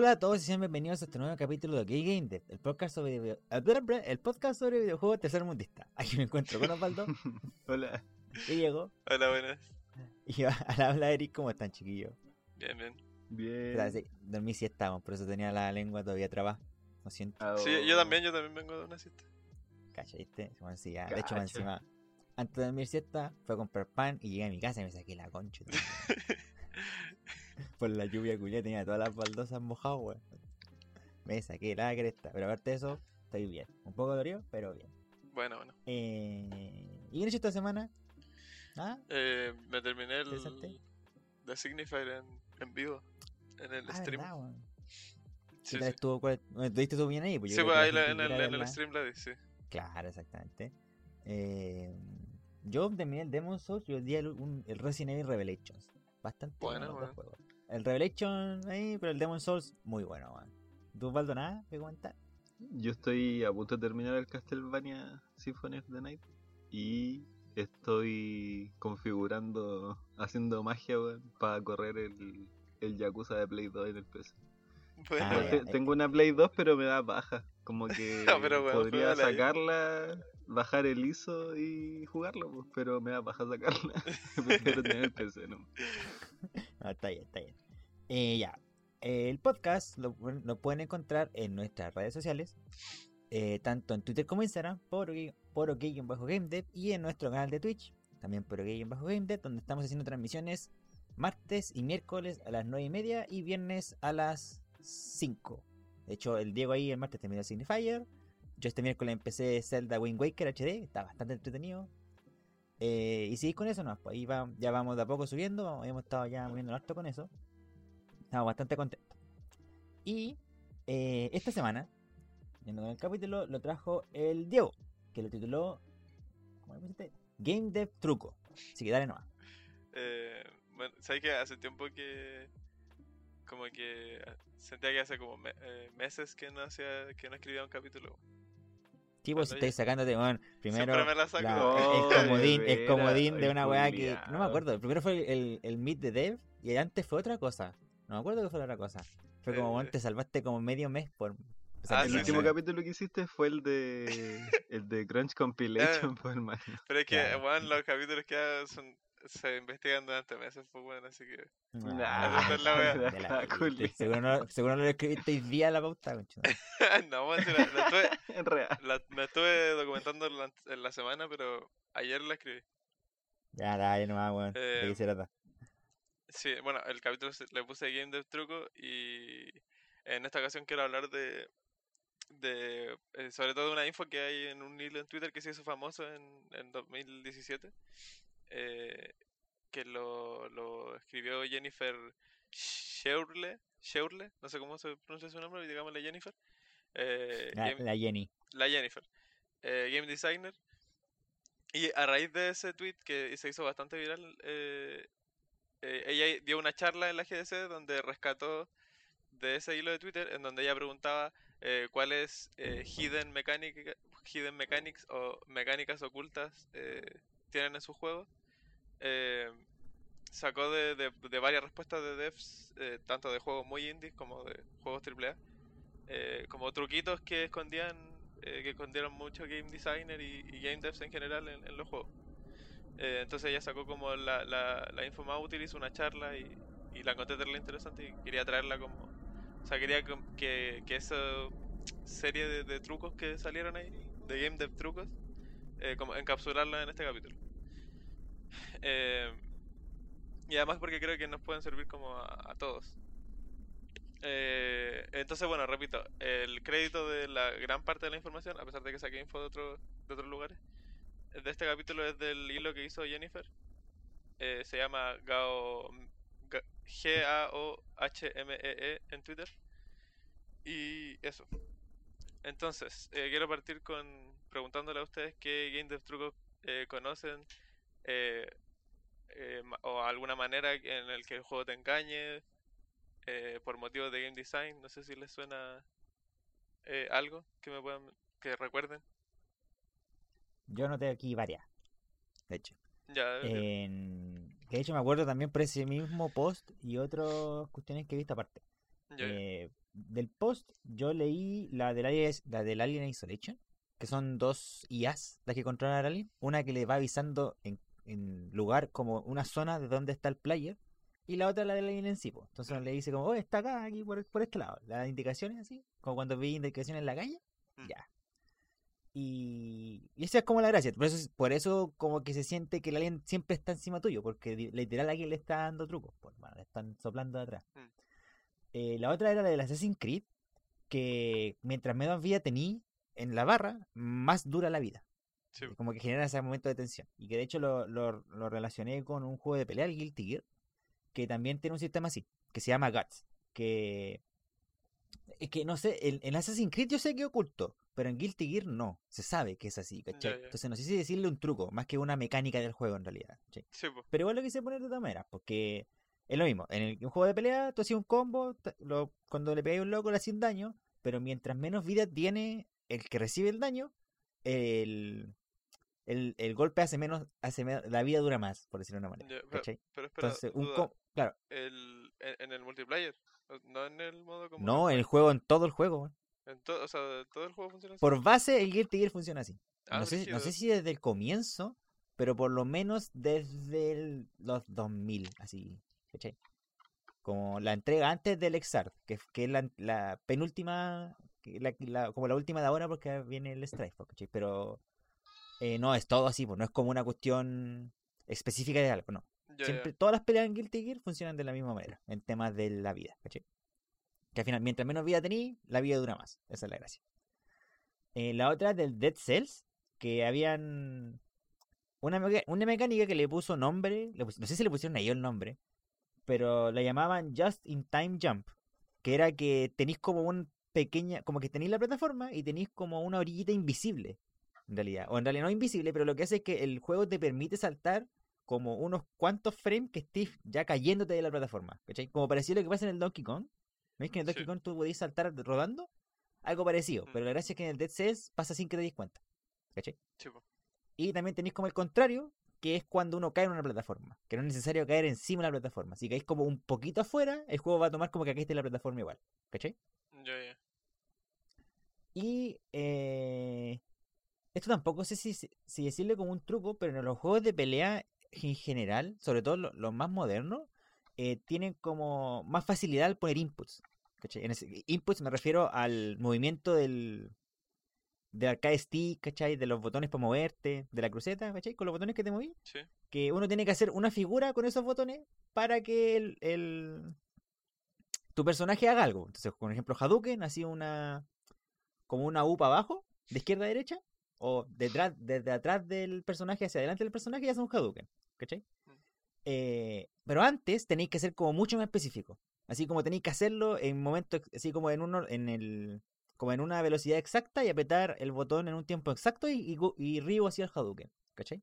Hola a todos y sean bienvenidos a este nuevo capítulo de Gay Game Dev, el podcast sobre video- el podcast sobre videojuegos tercermundista. Aquí me encuentro con Osvaldo Hola. y Diego Hola, buenas. y al habla Eric, ¿cómo están chiquillos? Bien, bien. Bien. Puta, sí, Dormí si estábamos, por eso tenía la lengua todavía trabada. Lo siento, Ah, Sí, oh. yo también, yo también vengo de una cita. cacha, ¿viste? Bueno, sí, ya, De hecho, encima, antes de dormir siesta, fue a comprar pan y llegué a mi casa y me saqué la concha. Por la lluvia culia tenía todas las baldosas mojadas, weón. Me saqué la cresta, pero aparte de eso, estoy bien. Un poco dolorido, pero bien. Bueno, bueno. Eh, ¿Y qué hecho esta semana? ¿Ah? Eh, me terminé el. The Signifier en, en vivo, en el Ah, stream. verdad, weón. Sí, ¿Qué tal sí. estuvo? ¿Cuál- bueno, ¿Tuviste tú bien ahí? Pues Sí, pues ahí la en el, en el stream la di, sí. Claro, exactamente. Eh, yo terminé el Demon Souls y hoy día el, un- el Resident Evil Revelations. Bastante Bueno, bueno, los bueno. juegos. El Revelation ahí, pero el Demon Souls muy bueno, weón. ¿Tú, Osvaldo, nada que comentar? Yo estoy a punto de terminar el Castlevania Symphony of the Night y estoy configurando, haciendo magia para correr el, el Yakuza de Play 2 en el PC. Bueno, Ah, ya. Tengo una Play 2 pero me da baja, como que No, pero, weón, podría sacarla, bajar el ISO y jugarlo, pues, pero me da paja sacarla. Prefiero tener el PC, ¿no? Ah, está bien, está bien. Eh, ya. El podcast lo, pu- lo pueden encontrar en nuestras redes sociales, eh, tanto en Twitter como Instagram, por, por OK-GameDev y en nuestro canal de Twitch, también por OK-GameDev, donde estamos haciendo transmisiones martes y miércoles a las 9 y media y viernes a las 5. De hecho, el Diego ahí el martes terminó Signifier. Yo este miércoles empecé Zelda Wind Waker HD, está bastante entretenido. Eh, y seguir con eso, no, pues ahí va, ya vamos de a poco subiendo, vamos- hemos estado ya moviendo harto con eso. Estamos bastante contentos. Y eh, esta semana, yendo con el capítulo, lo trajo el Diego, que lo tituló, ¿cómo? Game Dev Truco. Así que dale nomás. eh, bueno, ¿sabes que Hace tiempo que. Como que. Sentía que hace como me- eh, meses que no, hacía, que no escribía un capítulo. Tipo, si estáis sacándote, bueno, primero la la- Oh, el comodín, de el comodín de una weá que. No me acuerdo. El primero fue el, el Meet de Dev y antes fue otra cosa. No me acuerdo que fue la otra cosa. Fue como, Eh. bueno, te salvaste como medio mes por. o sea, Ah, el sí, último sí. capítulo que hiciste fue el de el de Crunch Compilation, pues hermano. Pero es que, bueno, los capítulos que hago son, se investigan durante meses, pues bueno, así que. Ah, la de la culia. seguro, no, seguro no lo escribiste hoy día la pauta, no, bueno, sí, la, la estuve, En real. la- me estuve documentando en la, en la semana, pero ayer la escribí. Ya, dale nomás, weón. ¿De Eh, qué se trata? Sí, bueno, el capítulo se- le puse Game Dev Truco y en esta ocasión quiero hablar de, de eh, sobre todo de una info que hay en un hilo en Twitter que se hizo famoso en, en 2017, eh, que lo, lo escribió Jennifer Sheurle, Sheurle, no sé cómo se pronuncia su nombre, digámosle Jennifer. eh, La, game- la Jenny. la Jennifer, eh, game designer. Y a raíz de ese tweet que se hizo bastante viral, eh, ella dio una charla en la GDC donde rescató de ese hilo de Twitter en donde ella preguntaba eh, cuáles eh, hidden, mechanic, hidden mechanics o mecánicas ocultas eh, tienen en su juego. Eh, sacó de, de- varias respuestas de devs, eh, tanto de juegos muy indies como de juegos AAA, eh, como truquitos que escondían, eh, que escondieron mucho game designer y, game devs en general en, los juegos. Eh, entonces ella sacó como la, la, la info más útil, hizo una charla y, la encontré terrible interesante y quería traerla como... O sea, quería que, que esa serie de, de trucos que salieron ahí, de game dev trucos, como encapsularla en este capítulo. Eh, y además porque creo que nos pueden servir como a, todos. Eh, entonces, bueno, repito, el crédito de la gran parte de la información, a pesar de que saqué info de, otro, de otros lugares, de este capítulo es del hilo que hizo Jennifer. Eh, se llama Gao, Ga- G-A-O-H-M-E-E E en Twitter. Y eso. Entonces, eh, quiero partir con preguntándole a ustedes qué Game Dev Trucos conocen eh, eh, o alguna manera en el que el juego te engañe eh, por motivos de game design. No sé si les suena eh, algo que me puedan que recuerden. Yo noté aquí varias. De hecho. Ya, En- Que de hecho me acuerdo también por ese mismo post y otras cuestiones que he visto aparte. Ya, ya. Eh, del post, yo leí la del, Alien, la del Alien Isolation, que son dos IAs las que controlan al Alien. Una que le va avisando en, en lugar como una zona de donde está el player, y la otra la del Alien en sí. Entonces le dice como, oh, está acá, aquí, por, por este lado. Las indicaciones así, como cuando vi indicaciones en la calle, Mm. ya. Y, y esa es como la gracia. Por eso, por eso como que se siente que el alien siempre está encima tuyo, porque literal alguien le está dando trucos. Pues, bueno, le están soplando de atrás. Mm. Eh, la otra era la del Assassin's Creed, que mientras menos vida tení en la barra, más dura la vida. Sí. Como que genera ese momento de tensión. Y que de hecho lo, lo, lo relacioné con un juego de pelea, el Guilty Gear, que también tiene un sistema así, que se llama Guts. Que. Es que no sé, en, en Assassin's Creed yo sé que oculto, pero en Guilty Gear no, se sabe que es así, ¿cachai? Entonces no sé si decirle un truco, más que una mecánica del juego en realidad, ¿cachai? Sí. Pero igual lo quise poner de todas maneras, porque es lo mismo. En el, un juego de pelea, tú hacías un combo, lo- cuando le pegáis a un loco le hacías daño, pero mientras menos vida tiene el que recibe el daño, el, el, el golpe hace menos, hace me- la vida dura más, por decirlo de una manera. Pero, espera, Entonces, un duda, claro, el, en, en el multiplayer, no en el modo como no, en el juego, en todo el juego. en todo, o sea, todo el juego funciona así. Por base, el Guilty Gear funciona así. Ah, no, sé, no sé si desde el comienzo, pero por lo menos desde el- los 2000, así, ¿cachai? Como la entrega antes del Exart, que, que es la, la penúltima, la, la- como la última de ahora porque viene el Strike, Force, ¿cachai? Pero eh, no, es todo así, pues no es como una cuestión específica de algo, no. Siempre, todas las peleas en Guilty Gear funcionan de la misma manera, en temas de la vida, ¿cachai? Que al final, mientras menos vida tenéis, la vida dura más. Esa es la gracia. Eh, la otra del Dead Cells, que habían una, meca- una mecánica que le puso nombre, le pus- no sé si le pusieron a ellos el nombre, pero la llamaban Just in Time Jump, que era que tenéis como un pequeña, como que tenéis la plataforma y tenéis como una orillita invisible, en realidad, o en realidad no invisible, pero lo que hace es que el juego te permite saltar como unos cuantos frames que estés ya cayéndote de la plataforma, ¿cachai? Como parecido a lo que pasa en el Donkey Kong. ¿Veis que en el Donkey Sí. Kong tú podías saltar rodando? Algo parecido, Mm. pero la gracia es que en el Dead Cells pasa sin que te des cuenta, ¿cachai? Sí. Y también tenéis como el contrario, que es cuando uno cae en una plataforma, que no es necesario caer encima de la plataforma. Si caes como un poquito afuera, el juego va a tomar como que caíste en la plataforma igual, ¿cachai? Ya, ya. Y eh, esto tampoco sé si, si decirle como un truco, pero en los juegos de pelea en general, sobre todo lo- los más modernos, eh, tienen como más facilidad al poner inputs. ¿cachai? En ese- inputs me refiero al movimiento del, del arcade stick, ¿cachai? De los botones para moverte, de la cruceta, ¿cachai? Con los botones que te moví. Sí. Que uno tiene que hacer una figura con esos botones para que el, el- tu personaje haga algo. Entonces, por ejemplo, Hadouken hacía una como una U para abajo, de izquierda a derecha, o detrás, desde atrás del personaje hacia adelante del personaje y hace un Hadouken, ¿cachai? Mm. Eh, pero antes tenéis que ser como mucho más específico. Así como tenéis que hacerlo en momentos, así como en uno, en el, como en una velocidad exacta y apretar el botón en un tiempo exacto y, y, y Ryu hacia el Hadouken, ¿cachai?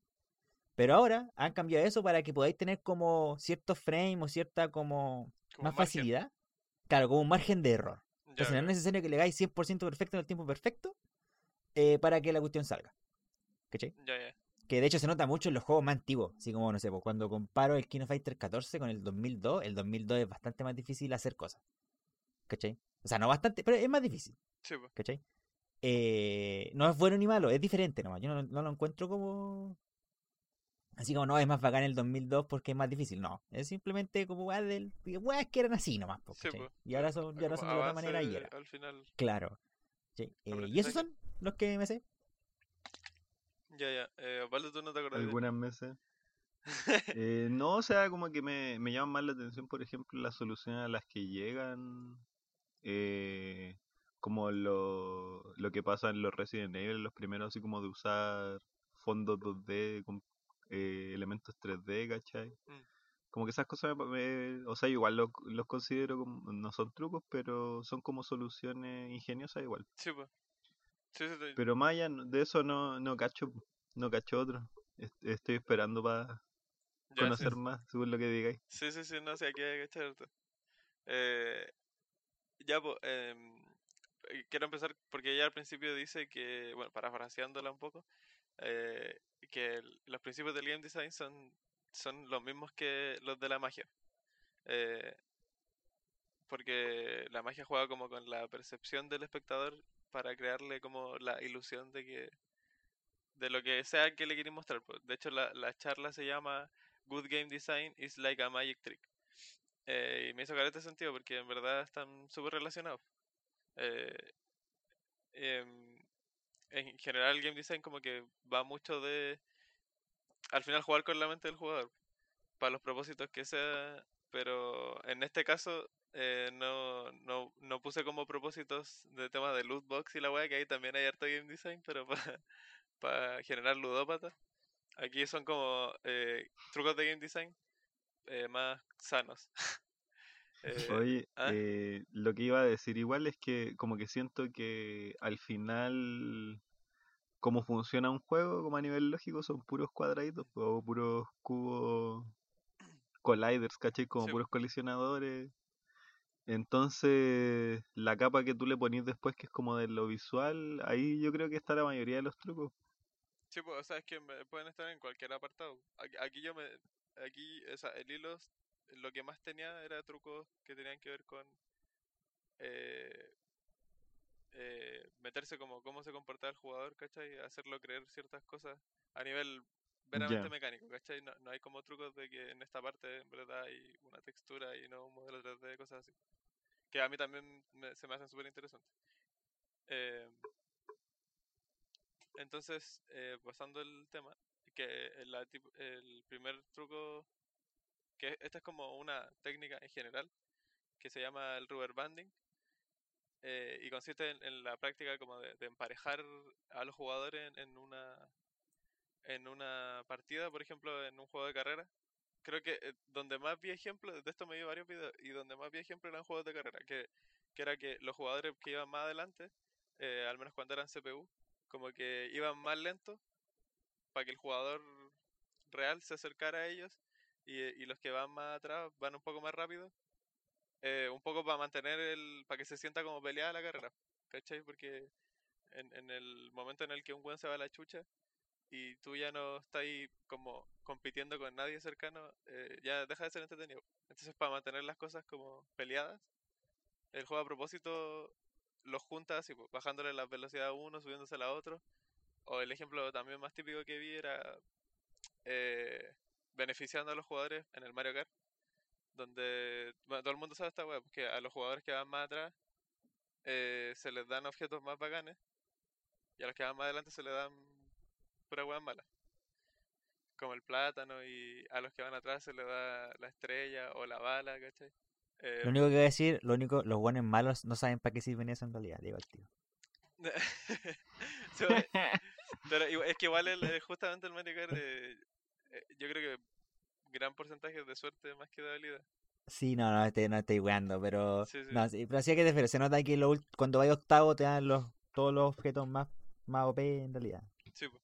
Pero ahora han cambiado eso para que podáis tener como ciertos frames o cierta como Como más facilidad. Claro, como un margen de error. Ya, Entonces no es necesario que le hagáis 100% perfecto en el tiempo perfecto eh, para que la cuestión salga. ¿Cachai? Ya, ya. Que de hecho se nota mucho en los juegos más antiguos. Así como, no sé, pues, cuando comparo el King of Fighter 14 con el 2002, el 2002 es bastante más difícil hacer cosas. ¿Cachai? O sea, no bastante, pero es más difícil. Sí, po. ¿Cachai? Eh, no es bueno ni malo, es diferente nomás. Yo no, no lo encuentro como... Así como, no, es más bacán el 2002 porque es más difícil. No, es simplemente como weas del... weas que eran así nomás. po, Sí, po. Y ahora son, y ahora Como son de otra manera y era. Al final. Claro. Sí, eh, y esos son los que me sé. Ya, ya. Eh, Osvaldo, tú no te acordás. algunas meses. Eh, no, o sea, como que me, me llama más la atención, por ejemplo, las soluciones a las que llegan, eh, como lo, lo que pasa en los Resident Evil, los primeros, así como de usar fondos 2D con eh, elementos 3D, ¿cachai? Mm. Como que esas cosas, me- me- o sea, igual lo- los considero como, no son trucos, pero son como soluciones ingeniosas igual. Sí, pues. Sí, sí, te- Pero allá de eso no, no cacho, no cacho otro. Est- Estoy esperando para conocer más, según lo que digáis. Sí, sí, sí, no sé, aquí hay que echar. Eh, ya, pues, eh, quiero empezar porque ella al principio dice que, bueno, parafraseándola un poco, eh, que el- los principios del game design son, son los mismos que los de la magia. Eh, porque la magia juega como con la percepción del espectador para crearle como la ilusión de que de lo que sea que le quieren mostrar. pues. De hecho, la, la charla se llama Good Game Design is like a magic trick. Eh, y me hizo caer este sentido porque en verdad están súper relacionados. Eh, em, en general, el game design como que va mucho de al final jugar con la mente del jugador para los propósitos que sea, pero en este caso eh, no, no, no puse como propósitos de temas de loot box y la weá, que ahí también hay harto game design, pero para generar ludópatas. Aquí son como eh, trucos de game design eh, más sanos. Eh, Oye, ¿ah? eh, lo que iba a decir igual es que como que siento que al final cómo funciona un juego como a nivel lógico son puros cuadraditos o puros cubos colliders, ¿cachai? Como Sí. puros colisionadores. Entonces, la capa que tú le ponís después, que es como de lo visual, ahí yo creo que está la mayoría de los trucos. Sí, pues, o sea, es que pueden estar en cualquier apartado. Aquí, aquí yo me. Aquí, o sea, el hilo, lo que más tenía era trucos que tenían que ver con. eh, eh, meterse como cómo se comportaba el jugador, ¿cachai? Hacerlo creer ciertas cosas a nivel veramente Ya. mecánico, ¿cachai? No, no hay como trucos de que en esta parte en verdad hay una textura y no un modelo 3D, cosas así. Que a mí también me- se me hacen súper interesantes. Eh, entonces, eh, pasando el tema, que el, el primer truco, que esta es como una técnica en general, que se llama el rubber banding, eh, y consiste en, la práctica como de, de emparejar a los jugadores en, en una en una partida, por ejemplo, en un juego de carrera. Creo que eh, donde más vi ejemplos, de esto me vi varios videos, y donde más vi ejemplos eran juegos de carrera, que, que era que los jugadores que iban más adelante, eh, al menos cuando eran CPU, como que iban más lentos para que el jugador real se acercara a ellos y, y los que van más atrás van un poco más rápido eh, un poco para mantener el para que se sienta como peleada la carrera ¿cachai? porque en, en el momento en el que un buen se va a la chucha y tú ya no estás ahí como compitiendo con nadie cercano eh, ya deja de ser entretenido entonces para mantener las cosas como peleadas el juego a propósito los junta así, pues, bajándole la velocidad a uno, subiéndose a otro. O el ejemplo también más típico que vi era eh, beneficiando a los jugadores en el Mario Kart, donde bueno, todo el mundo sabe esta web, porque a los jugadores que van más atrás eh, se les dan objetos más bacanes y a los que van más adelante se les dan pura weas malas. Como el plátano y a los que van atrás se les da la estrella o la bala, ¿cachai? Eh, Lo único que voy a decir, lo único, los buenos malos no saben para qué sirven eso en realidad, digo al tío. Bueno, pero es que igual el, eh, justamente el Mario Kart, eh, eh, yo creo que gran porcentaje de suerte más que de habilidad. Sí, no, no, estoy, no estoy jugando, pero. Sí, sí. No, sí, pero sí hay que diferenciar. Se nota que lo cuando vaya octavo te dan los, todos los objetos más, más OP en realidad. Sí, po.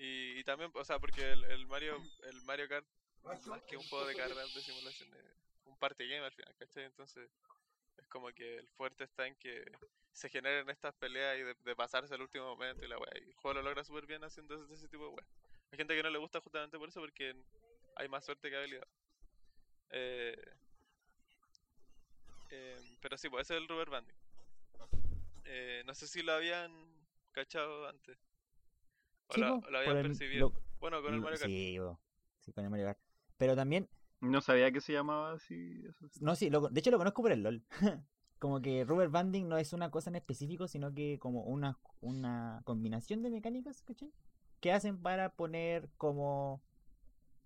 Y, y también, o sea, porque el, el Mario el Mario Kart, más que un juego de carreras de simulación, es un party game al final, ¿cachai? Entonces, es como que el fuerte está en que se generen estas peleas y de, pasarse al último momento y la weá. Y el juego lo logra súper bien haciendo ese, tipo de weá. Hay gente que no le gusta justamente por eso, porque hay más suerte que habilidad. Eh, em, pero sí, pues ese es el rubber banding. Eh, no sé si lo habían cachado antes. O Sí, lo, po, lo habían por el- percibido. lo- Bueno, con el Mario Kart. Sí, bo, sí, con el Mario Kart. Pero también, No sabía que se llamaba así. Eso. no, sí, lo- de hecho lo conozco por el LOL. como que rubber banding no es una cosa en específico, sino que como una, una combinación de mecánicas, ¿cachai? Que hacen para poner como...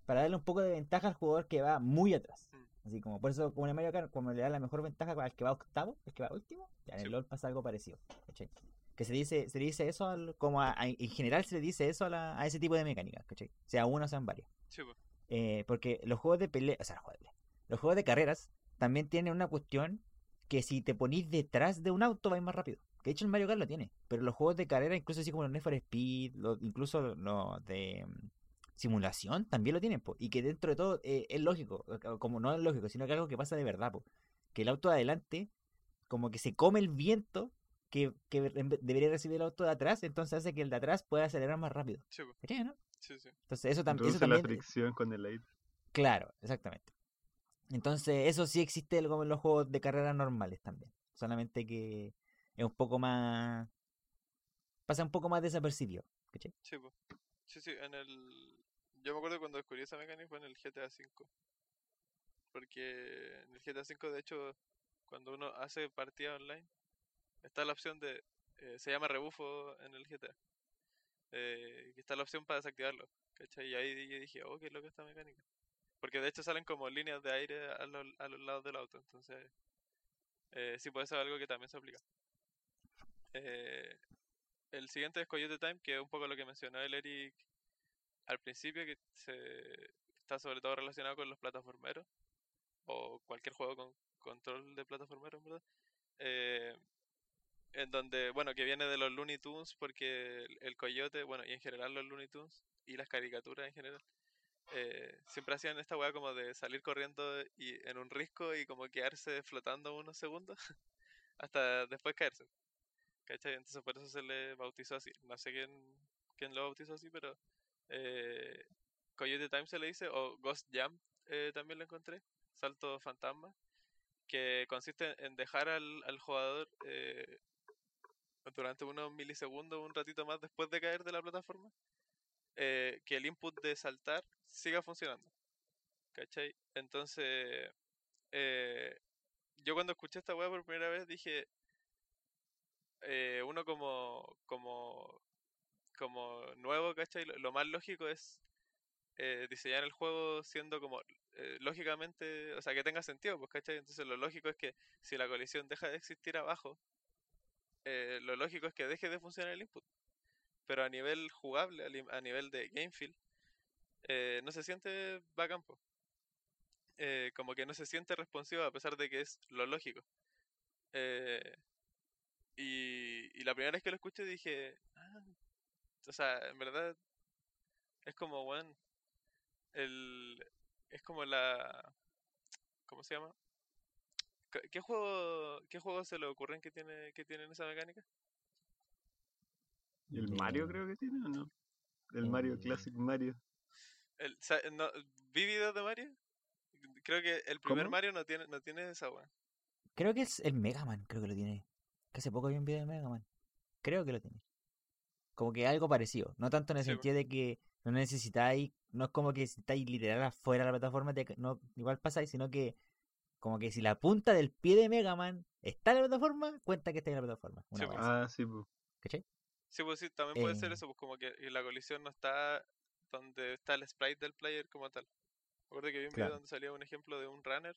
Para darle un poco de ventaja al jugador que va muy atrás. Mm. Así como, por eso, como en el Mario Kart, como le da la mejor ventaja al que va octavo, el que va último, ya en Sí. el LOL pasa algo parecido, ¿cachai? Que se dice, se dice eso, al- como a- a- en general se le dice eso a, la- a ese tipo de mecánicas, ¿cachai? Sea uno o sean varios. Sí, po. Eh, porque los juegos de pelea, o sea, los juegos de pelea, los juegos de carreras también tienen una cuestión que si te ponís detrás de un auto vais más rápido. Que de hecho el Mario Kart lo tiene. Pero los juegos de carrera, incluso así como los Need for Speed, los- incluso los de mm, simulación, también lo tienen. po. Y que dentro de todo eh, es lógico. Como no es lógico, sino que algo que pasa de verdad. po. Que el auto de adelante, como que se come el viento que, que debería recibir el auto de atrás, entonces hace que el de atrás pueda acelerar más rápido. Sí, po. ¿Cachai, no? Sí, sí. Entonces eso, tam- eso Reduce la también... fricción con el aire. Claro, exactamente. Entonces, eso sí existe como en los juegos de carrera normales también. Solamente que es un poco más. pasa un poco más desapercibido. ¿cachai? Sí, po. sí, sí, en el... Yo me acuerdo cuando descubrí esa mecánica fue en el GTA V. Porque en el GTA V, de hecho, cuando uno hace partida online, está la opción de... eh, se llama rebufo en el GTA. Eh, y está la opción para desactivarlo. ¿Cachai? Y ahí yo dije, oh, qué loca esta mecánica. Porque de hecho salen como líneas de aire a los, a los lados del auto. Entonces, eh, sí puede ser algo que también se aplica. Eh, el siguiente es Coyote Time, que es un poco lo que mencionó el Eric al principio, que se, está sobre todo relacionado con los plataformeros. O cualquier juego con control de plataformeros, verdad. Eh, en donde, bueno, que viene de los Looney Tunes, porque el, coyote, bueno, y en general los Looney Tunes, y las caricaturas en general, eh, siempre hacían esta weá como de salir corriendo y en un risco y como quedarse flotando unos segundos hasta después caerse. ¿Cachai? Entonces por eso se le bautizó así. No sé quién, quién lo bautizó así, pero eh, Coyote Time se le dice, o Ghost Jump eh, también lo encontré, salto fantasma, que consiste en dejar al, al jugador eh, durante unos milisegundos, un ratito más después de caer de la plataforma, eh, que el input de saltar siga funcionando. ¿Cachai? Entonces, eh, yo cuando escuché esta weá por primera vez dije, eh, uno como, como, como nuevo, ¿cachai? Lo, más lógico es eh, diseñar el juego siendo como lógicamente, o sea, que tenga sentido, pues, ¿cachai? Entonces lo lógico es que si la colisión deja de existir abajo, eh, lo lógico es que deje de funcionar el input. Pero a nivel jugable, a, nivel de game feel, eh, no se siente bacán, po. Eh, como que no se siente responsivo a pesar de que es lo lógico. Eh, y, y la primera vez que lo escuché dije, ah, o sea, en verdad es como, bueno, el, es como la, ¿cómo se llama? ¿Qué- ¿Qué juego, qué juego se le ocurren que tiene, que tienen esa mecánica? ¿El Eh, Mario creo que tiene o no? El Mario eh, Classic Mario. El, no, ¿Vi videos de Mario? Creo que el primer ¿Cómo? Mario no tiene, no tiene esa weá. Creo que es el Mega Man, creo que lo tiene. Que hace poco vi un video de Mega Man. Creo que lo tiene. Como que algo parecido. No tanto en el Sí, sentido de que no necesitáis, no es como que si estáis literal afuera de la plataforma, te- no, igual pasáis, sino que como que si la punta del pie de Mega Man está en la plataforma, cuenta que está en la plataforma. Una Sí, así, Ah, sí, pues. ¿cachai? Sí, pues sí, también puede ser Eh. eso, pues como que la colisión no está donde está el sprite del player como tal. Recuerdo que vi un video Claro. donde salía un ejemplo de un runner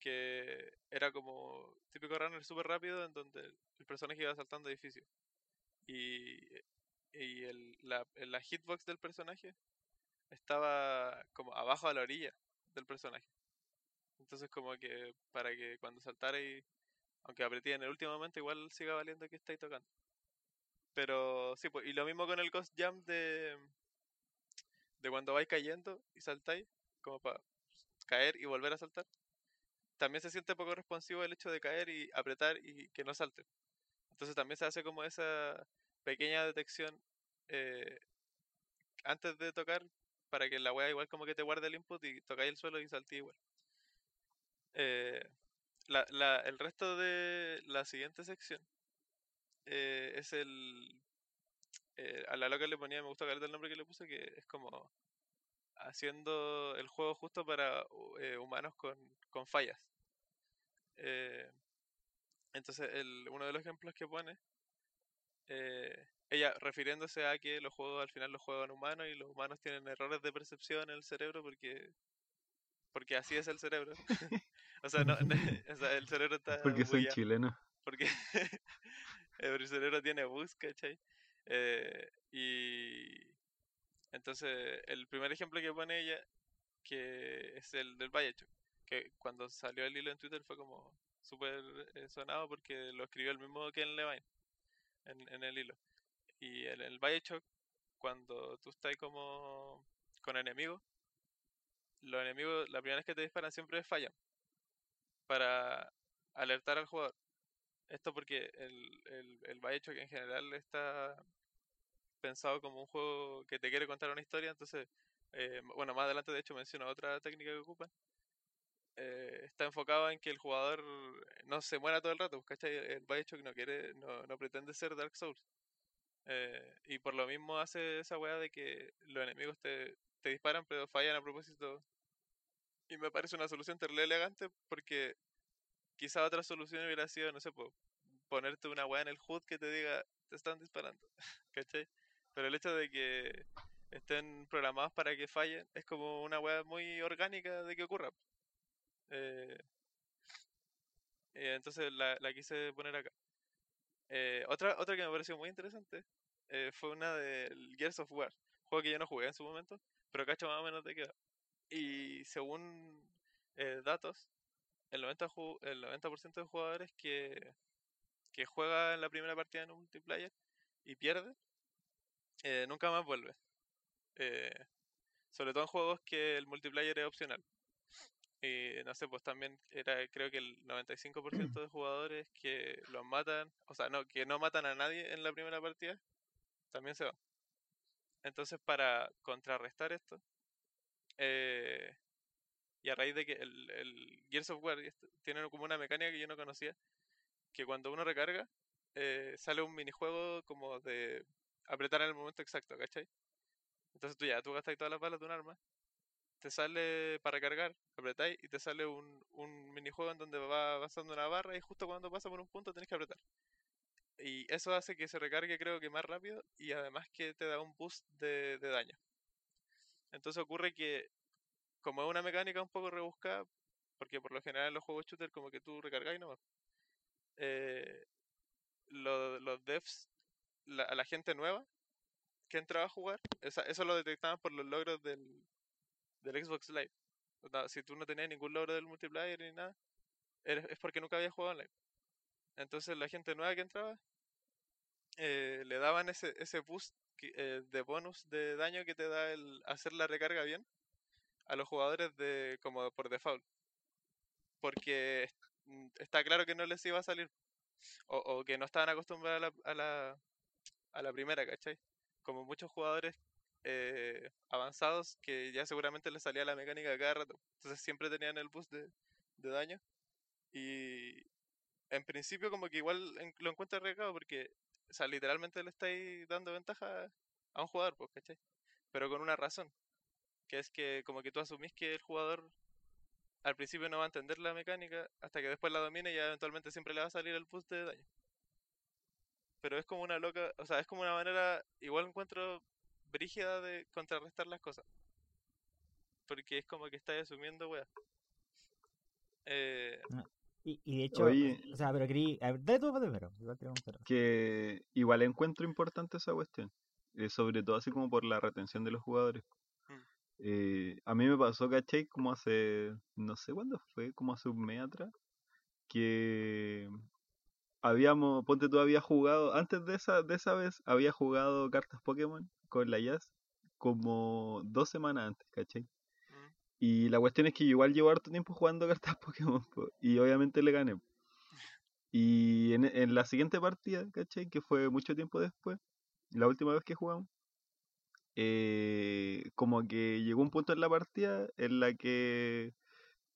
que era como típico runner súper rápido en donde el personaje iba saltando edificios. Y, y el, la, la hitbox del personaje estaba como abajo a la orilla del personaje. Entonces como que para que cuando saltara y aunque apreté en el último momento igual siga valiendo que estáis tocando. Pero sí, pues, y lo mismo con el Ghost Jump de, de cuando vais cayendo y saltáis, como para caer y volver a saltar. También se siente poco responsivo el hecho de caer y apretar y que no salte. Entonces también se hace como esa pequeña detección eh, antes de tocar para que la wea igual como que te guarde el input y tocáis el suelo y saltí igual. Eh, la, la, el resto de la siguiente sección eh, es el... eh, a la loca le ponía, me gusta caleta el nombre que le puse, que es como haciendo el juego justo para eh, humanos con, con fallas. Eh, entonces, el, uno de los ejemplos que pone, ella refiriéndose a que los juegos al final los juegan humanos y los humanos tienen errores de percepción en el cerebro porque porque así es el cerebro. o sea, no, o sea, el cerebro está Porque soy chileno. porque el cerebro tiene bugs, ¿cachai? Eh, y entonces el primer ejemplo que pone ella, que es el del Bioshock, que cuando salió el hilo en Twitter fue como súper eh, sonado porque lo escribió el mismo Ken Levine en, en el hilo. Y en el Bioshock, cuando tú estás como con enemigos, los enemigos, la primera vez que te disparan siempre fallan para alertar al jugador. Esto porque el, el, el Bioshock en general está pensado como un juego que te quiere contar una historia, entonces, eh, bueno, más adelante de hecho menciono otra técnica que ocupan, eh, está enfocado en que el jugador no se muera todo el rato, pues, ¿cachai? El Bioshock no quiere, no, no pretende ser Dark Souls. Eh, y por lo mismo hace esa weá de que los enemigos te, te disparan pero fallan a propósito. Y me parece una solución terrible elegante porque quizá otra solución hubiera sido, no sé, po, ponerte una weá en el HUD que te diga, te están disparando, ¿cachai? Pero el hecho de que estén programados para que fallen es como una weá muy orgánica de que ocurra. Eh, entonces la, la quise poner acá. Eh, otra, otra que me pareció muy interesante eh, fue una del Gears of War, juego que yo no jugué en su momento, pero cacho más o menos de qué. Y según eh, datos, el 90%, ju- el 90 de jugadores que, que juega en la primera partida en un multiplayer y pierde, eh, nunca más vuelve. Eh, sobre todo en juegos que el multiplayer es opcional. Y no sé, pues también era creo que el 95% de jugadores que los matan, o sea, no, que no matan a nadie en la primera partida, también se van. Entonces, para contrarrestar esto, eh, y a raíz de que el, el Gears of War tiene como una mecánica que yo no conocía, que cuando uno recarga, eh, sale un minijuego como de apretar en el momento exacto, ¿cachai? Entonces tú ya, tú gastas todas las balas de un arma, te sale para recargar, apretáis y te sale un, un minijuego en donde va avanzando una barra y justo cuando pasa por un punto tenés que apretar. Y eso hace que se recargue creo que más rápido y además que te da un boost de, de daño. Entonces ocurre que como es una mecánica un poco rebuscada, porque por lo general en los juegos shooter como que tú recargáis nomás, eh, lo- los devs, la- a la gente nueva que entraba a jugar, esa- eso lo detectaban por los logros del, del Xbox Live. O sea, si tú no tenías ningún logro del multiplayer ni nada, es porque nunca habías jugado online. Entonces la gente nueva que entraba eh, le daban ese, ese boost eh, de bonus de daño que te da el hacer la recarga bien a los jugadores de como por default. Porque mm, está claro que no les iba a salir. O, o que no estaban acostumbrados a la, a la, a la primera, ¿cachai? Como muchos jugadores eh, avanzados que ya seguramente les salía la mecánica cada rato. Entonces siempre tenían el boost de, de daño. Y en principio como que igual lo encuentro arriesgado porque, o sea, literalmente le estáis dando ventaja a un jugador, pues, ¿cachai? Pero con una razón. Que es que como que tú asumís que el jugador al principio no va a entender la mecánica hasta que después la domine y eventualmente siempre le va a salir el boost de daño. Pero es como una loca, o sea, es como una manera, igual encuentro brígida de contrarrestar las cosas. Porque es como que estáis asumiendo, wea. Eh, Y, y de hecho, Oye. o sea, pero querí. A ver, dale tú primero. Igual que igual encuentro importante esa cuestión, eh, sobre todo así como por la retención de los jugadores. Mm. Eh, a mí me pasó, ¿cachai? Como hace, no sé cuándo fue, como hace un mes atrás, que habíamos, ponte tú había jugado, antes de esa, de esa vez, había jugado cartas Pokémon con la Jazz como dos semanas antes, ¿cachai? Y la cuestión es que yo igual llevo harto tiempo jugando cartas Pokémon po, y obviamente le gané. Y en, en la siguiente partida, ¿cachai? Que fue mucho tiempo después, la última vez que jugamos, eh, como que llegó un punto en la partida en la que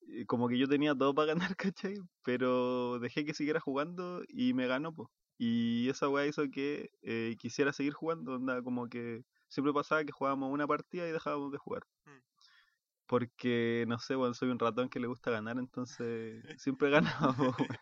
eh, como que yo tenía todo para ganar, ¿cachai? Pero dejé que siguiera jugando y me ganó, pues. Y esa weá hizo que eh, quisiera seguir jugando, onda, como que siempre pasaba que jugábamos una partida y dejábamos de jugar. Mm. Porque, no sé, bueno, soy un ratón que le gusta ganar, entonces siempre ganaba.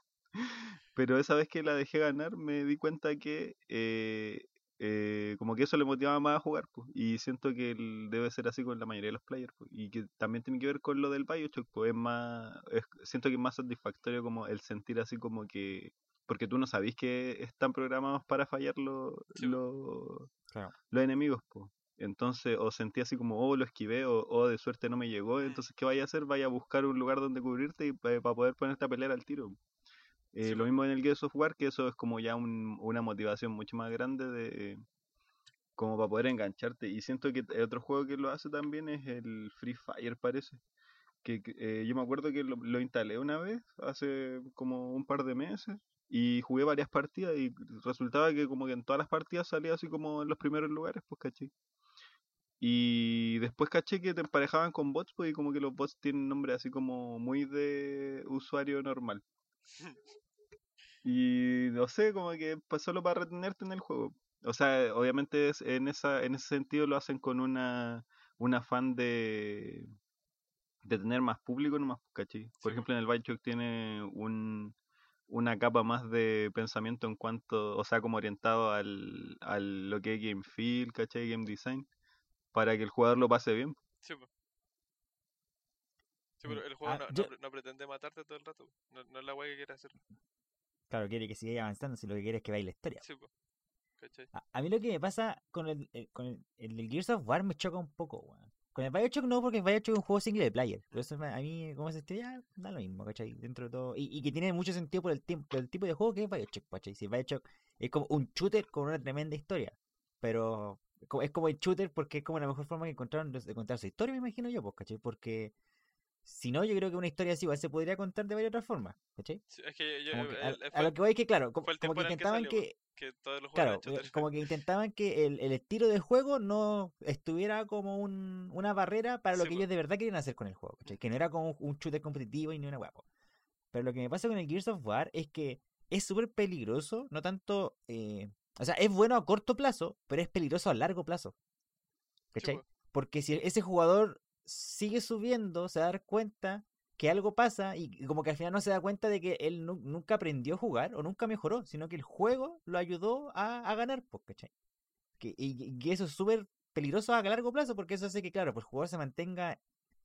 Pero esa vez que la dejé ganar me di cuenta que eh, eh, como que eso le motivaba más a jugar. pues, Y siento que debe ser así con la mayoría de los players. pues, Y que también tiene que ver con lo del Bioshock. Pues es más, es- siento que es más satisfactorio como el sentir así como que... Porque tú no sabís que están programados para fallar los, Sí, po. los, Claro. los enemigos. pues. Entonces, o sentí así como, oh, lo esquivé, o oh, de suerte no me llegó. Entonces, ¿qué vaya a hacer? Vaya a buscar un lugar donde cubrirte y para poder ponerte a pelear al tiro. Eh, Sí, lo mismo en el Gears of War, que eso es como ya un- una motivación mucho más grande de como para poder engancharte. Y siento que otro juego que lo hace también es el Free Fire, parece. Que, que, eh, yo me acuerdo que lo, lo instalé una vez, hace como un par de meses, y jugué varias partidas y resultaba que como que en todas las partidas salía así como en los primeros lugares, pues caché. Y después caché que te emparejaban con bots, pues, y como que los bots tienen nombre así como muy de usuario normal. Y no sé, como que pues solo para retenerte en el juego. O sea, obviamente es- en esa en ese sentido lo hacen con una un afán de de tener más público nomás, ¿cachai? Por Sí. ejemplo, en el Bioshock tiene un una capa más de pensamiento en cuanto, o sea, como orientado al, al lo que es game feel, ¿cachai? Game design, para que el jugador lo pase bien. Sí, Mm. pero el juego Ah, no, yo- pretende matarte todo el rato. No, no es la weá que quiere hacer. Claro, quiere que siga avanzando si lo que quiere es que vaya la historia. Sí. ¿Cachai? A, a mí lo que me pasa con el, el- con el, el Gears of War me choca un poco, weón. Con el Bioshock no, porque el Bioshock es un juego single player. Pero eso a mí, como se esté, ya da lo mismo, ¿cachai? Dentro de todo. Y, y que tiene mucho sentido por el, tiempo, por el tipo de juego que es Bioshock, ¿cachai? Si Bioshock es como un shooter con una tremenda historia. Pero es como el shooter porque es como la mejor forma que encontraron de contar su historia, me imagino yo, pues, ¿cachai? Porque si no, yo creo que una historia así igual se podría contar de varias otras formas, ¿cachai? Sí, es que yo, Como que a, el- el- a lo que voy es que, claro, como, fue como que intentaban salió, que, que Claro, eh, como que intentaban que el, el estilo de juego no estuviera como un, una barrera para lo Sí, que po. ellos de verdad querían hacer con el juego, ¿cachai? Que no era como un shooter competitivo y ni una guapo. Pero lo que me pasa con el Gears of War es que es súper peligroso, no tanto... eh, o sea, es bueno a corto plazo, pero es peligroso a largo plazo. ¿Cachai? po. Porque si ese jugador sigue subiendo, se va a dar cuenta que algo pasa y y como que al final no se da cuenta de que él nu- nunca aprendió a jugar o nunca mejoró, sino que el juego lo ayudó a, a ganar, pues, ¿cachai? Que, y, y eso es súper peligroso a largo plazo porque eso hace que, claro, pues el jugador se mantenga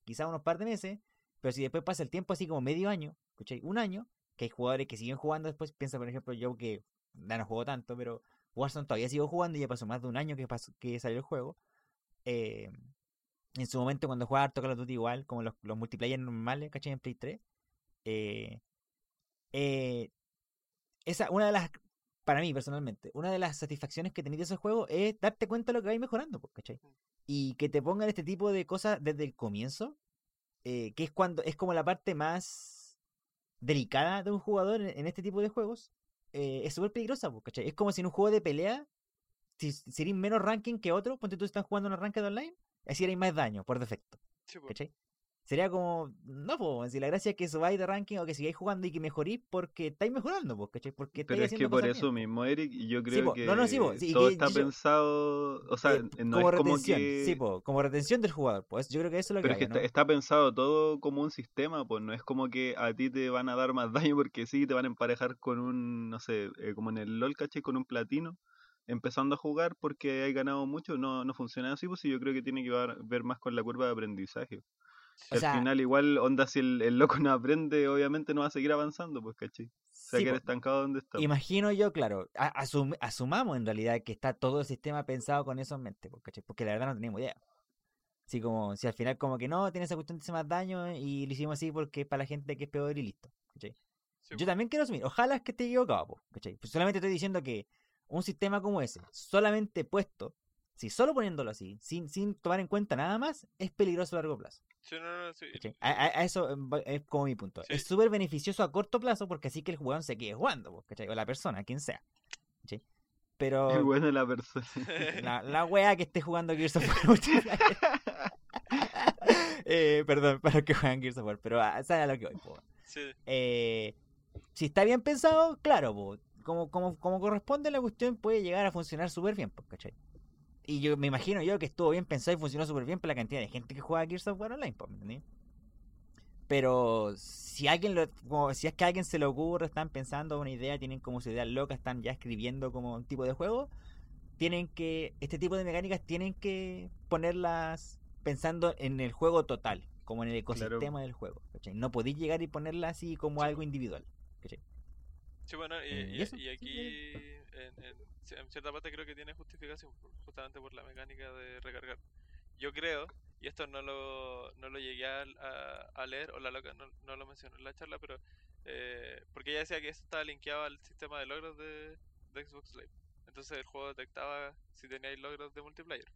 quizá unos par de meses, pero si después pasa el tiempo así como medio año, ¿cachai? Un año, que hay jugadores que siguen jugando después, piensa por ejemplo yo que ya no juego tanto, pero Warzone todavía sigo jugando y ya pasó más de un año que, pasó, que salió el juego. Eh, en su momento cuando jugaba harto Call of Duty igual, como los, los multiplayer normales, ¿cachai? En Play 3. Eh, eh, esa, una de las, para mí personalmente, una de las satisfacciones que tenéis de esos juegos es darte cuenta de lo que vais mejorando, pues, ¿cachai? Y que te pongan este tipo de cosas desde el comienzo, eh, que es cuando es como la parte más delicada de un jugador en, en este tipo de juegos, eh, es súper peligrosa, ¿cachai? Es como si en un juego de pelea, si, si eres menos ranking que otro, ponte tú estás jugando en ranked online, así eres más daño, por defecto. ¿Cachai? Sería como, no, pues, si la gracia es que subáis de ranking o que sigáis jugando y que mejorís porque estáis mejorando, pues, ¿cachai? Porque estáis Pero es que por eso mismo, Eric, y yo Sí, creo po. que No, no, sí, po. Sí, y todo que está yo- pensado, o sea, Eh, no como es como retención, que... sí, po, como retención del jugador, pues yo creo que eso es lo que Pero es que está, pensado todo como un sistema, pues no es como que a ti te van a dar más daño porque sí, te van a emparejar con un, no sé, eh, como en el LOL, ¿cachai? Con un platino, empezando a jugar porque hay ganado mucho, no, no funciona así, pues sí, yo creo que tiene que ver más con la curva de aprendizaje. O al sea, final igual, onda, si el, el loco no aprende, obviamente no va a seguir avanzando, pues, ¿cachai? Se va a sí, quedar po. estancado donde está. Imagino yo, claro, asum- asumamos en realidad que está todo el sistema pensado con eso en mente, pues, ¿cachai? Porque la verdad no tenemos idea. Así como, si al final como que no, tiene esa cuestión de hacer más daño y lo hicimos así porque es para la gente que es peor y listo, ¿cachai? Sí, Yo también quiero asumir, ojalá es que esté equivocado. Pues solamente estoy diciendo que un sistema como ese, solamente puesto, si solo poniéndolo así, sin, sin tomar en cuenta nada más, es peligroso a largo plazo. Sí, no, no, sí. A, a- a eso va- es como mi punto. Sí. Es súper beneficioso a corto plazo porque así que el jugador se quede jugando, po, ¿cachai? O la persona, quien sea. ¿cachai? Pero Es bueno la persona. la, la wea que esté jugando Gears of War eh, perdón, para los que juegan Gears of War, pero ah, saben a lo que voy, po. Sí, Eh, si está bien pensado, claro, po, como, como, como corresponde, la cuestión puede llegar a funcionar súper bien, po, ¿cachai? Y yo me imagino yo que estuvo bien pensado y funcionó súper bien por la cantidad de gente que juega Gears of War Online. Pero si alguien lo, como si es que a alguien se le ocurre, están pensando una idea, tienen como su idea loca, están ya escribiendo como un tipo de juego, tienen que, este tipo de mecánicas tienen que ponerlas pensando en el juego total, como en el ecosistema del juego. ¿cachai? No podéis llegar y ponerla así como Sí, algo individual. ¿cachai? sí, bueno, y, Eh, y- ¿y eso? y Sí, aquí en, en, ci- en cierta parte creo que tiene justificación, justamente por la mecánica de recargar. Yo creo, y esto no lo, no lo llegué a, leer, o la loca no, no lo mencionó en la charla, pero eh, porque ella decía que eso estaba linkeado al sistema de logros de, Xbox Live. Entonces el juego detectaba si teníais logros de multiplayer.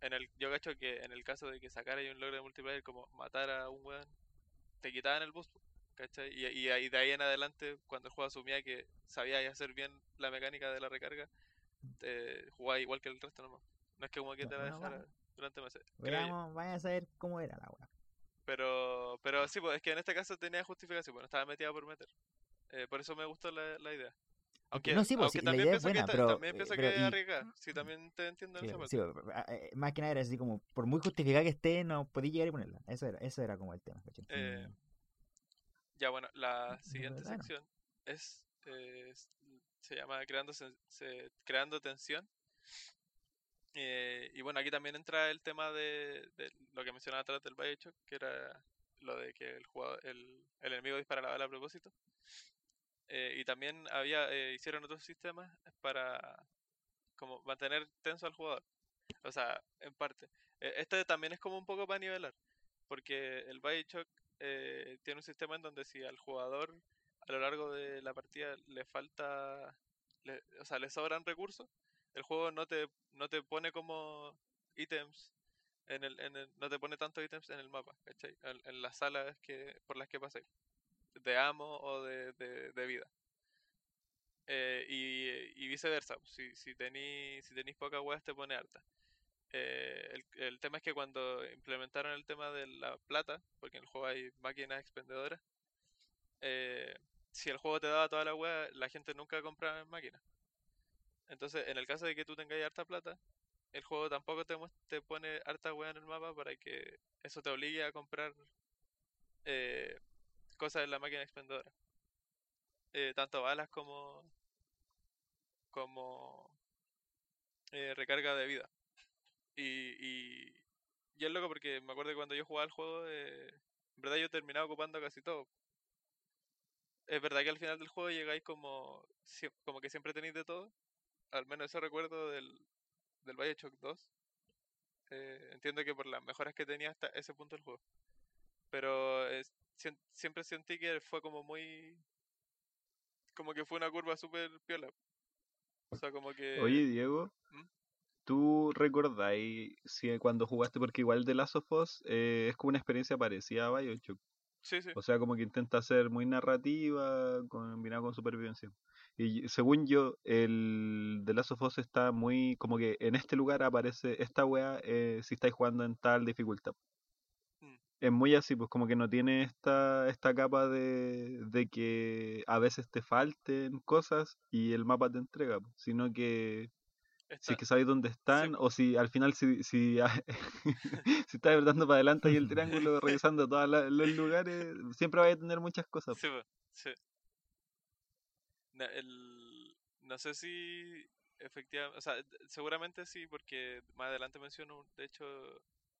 En el, yo cacho que en el caso de que sacara un logro de multiplayer como matar a un weón, te quitaban el boost, ¿cachai? Y, y ahí- de ahí en adelante, cuando el juego asumía que sabía hacer bien la mecánica de la recarga, te jugaba igual que el resto nomás. No es que como que te va a Bueno, dejar. va. durante meses. Veamos, vaya a saber cómo era la weá. Pero, pero sí, pues es que en este caso tenía justificación, bueno, estaba metida por meter. Eh, por eso me gustó la, la idea. Aunque, no, sí, pues, aunque sí, la también idea es pienso que pero, también eh, pienso pero que y- arriesgada. Sí, también te entiendo en Sí, esa parte. sí, a- eh, más que nada era así como, por muy justificada que esté, no podía llegar y ponerla. Eso era, eso era como el tema. Eh, Ya, bueno, la siguiente bueno. sección es, eh, se llama Creando, se- creando Tensión. Eh, y bueno, aquí también entra el tema de, de lo que mencionaba atrás del Bioshock, que era lo de que el, jugador, el, el enemigo dispara la bala a propósito. Eh, y también había eh, hicieron otros sistemas para como mantener tenso al jugador. O sea, en parte. Eh, este también es como un poco para nivelar, porque el Bioshock eh, tiene un sistema en donde si al jugador a lo largo de la partida le falta, le- o sea, le sobran recursos, el juego no te, no te pone como ítems, en el, en el- no te pone tantos ítems en el mapa, ¿cachai? En, las salas que, por las que pasáis, de amo o de, de, de vida. Eh, y, y viceversa, pues, si, si tenéis si tenéis pocas weas te pone harta. Eh, el, tema es que cuando implementaron el tema de la plata, porque en el juego hay máquinas expendedoras, eh, si el juego te daba toda la wea, la gente nunca compraba en máquinas. Entonces, en el caso de que tú tengáis harta plata, el juego tampoco te, te pone harta wea en el mapa para que eso te obligue a comprar eh, cosas en la máquina expendedora. Eh, tanto balas como como eh, recarga de vida. Y, y, y es loco porque me acuerdo que cuando yo jugaba el juego, eh, en verdad yo terminaba ocupando casi todo. Es verdad que al final del juego llegáis como, como que siempre tenéis de todo. Al menos eso recuerdo del, del Bioshock 2. Eh, entiendo que por las mejoras que tenía hasta ese punto del juego. Pero eh, siempre sentí que fue como muy... Como que fue una curva súper piola. O sea, como que... Oye, Diego, ¿Mm? ¿Tú recordáis si cuando jugaste, porque igual The Last of Us eh, es como una experiencia parecida a Bioshock? Sí, sí. O sea, como que intenta ser muy narrativa, combinado con supervivencia. Y según yo, el The Last of Us está muy, como que en este lugar aparece esta wea eh, si estáis jugando en tal dificultad. Mm. Es muy así, pues como que no tiene esta, esta capa de, de que a veces te falten cosas y el mapa te entrega, pues, sino que si es que sabéis dónde están, o si al final si, si, si estás dando para adelante y el triángulo revisando todos los lugares, siempre vais a tener muchas cosas. Sí, sí. Na- el- no sé si efectivamente, o sea, seguramente sí, porque más adelante menciono, de hecho,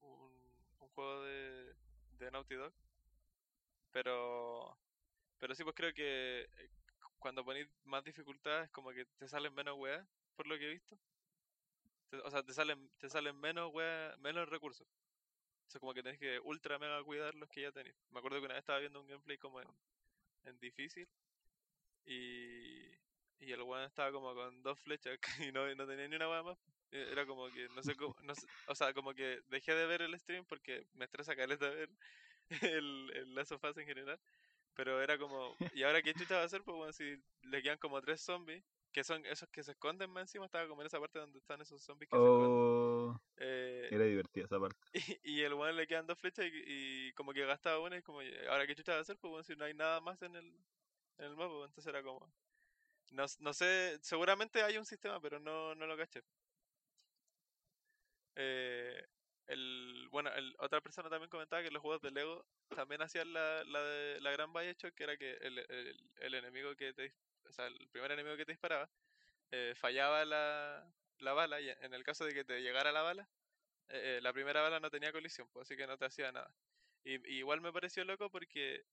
un, un juego de, de Naughty Dog. Pero, pero sí, pues creo que eh, cuando ponéis más dificultades, como que te salen menos weas, por lo que he visto. O sea, te salen, te salen menos weas, menos recursos. O sea, como que tenés que ultra mega cuidar los que ya tenéis. Me acuerdo que una vez estaba viendo un gameplay como en, en difícil y, y el weón estaba como con dos flechas y no, no tenía ni una wea más. Eh, Era como que, no sé cómo, no sé- o sea, como que dejé de ver el stream porque me estresa caleta ver el, el Last of Us en general. Pero era como, ¿y ahora qué chucha va a hacer? Pues bueno, si le quedan como tres zombies, que son esos que se esconden más encima, estaba como en esa parte donde están esos zombies que se esconden. Oh, Eh, era divertida esa parte. y, y el weón le quedan dos flechas y, y como que gastaba una y como, "¿Y ahora qué chucha va a hacer? Pues bueno, si no hay nada más en el, en el mapa, pues, entonces era como... No, no sé, seguramente hay un sistema, pero no, no lo caché. Eh, el, bueno, el, otra persona también comentaba que los juegos de Lego también hacían la, la, de, la gran hecho que era que el, el, el enemigo que te, o sea, el primer enemigo que te disparaba, eh, fallaba la, la bala y en el caso de que te llegara la bala, eh, eh, la primera bala no tenía colisión, pues, así que no te hacía nada. Y, igual me pareció loco porque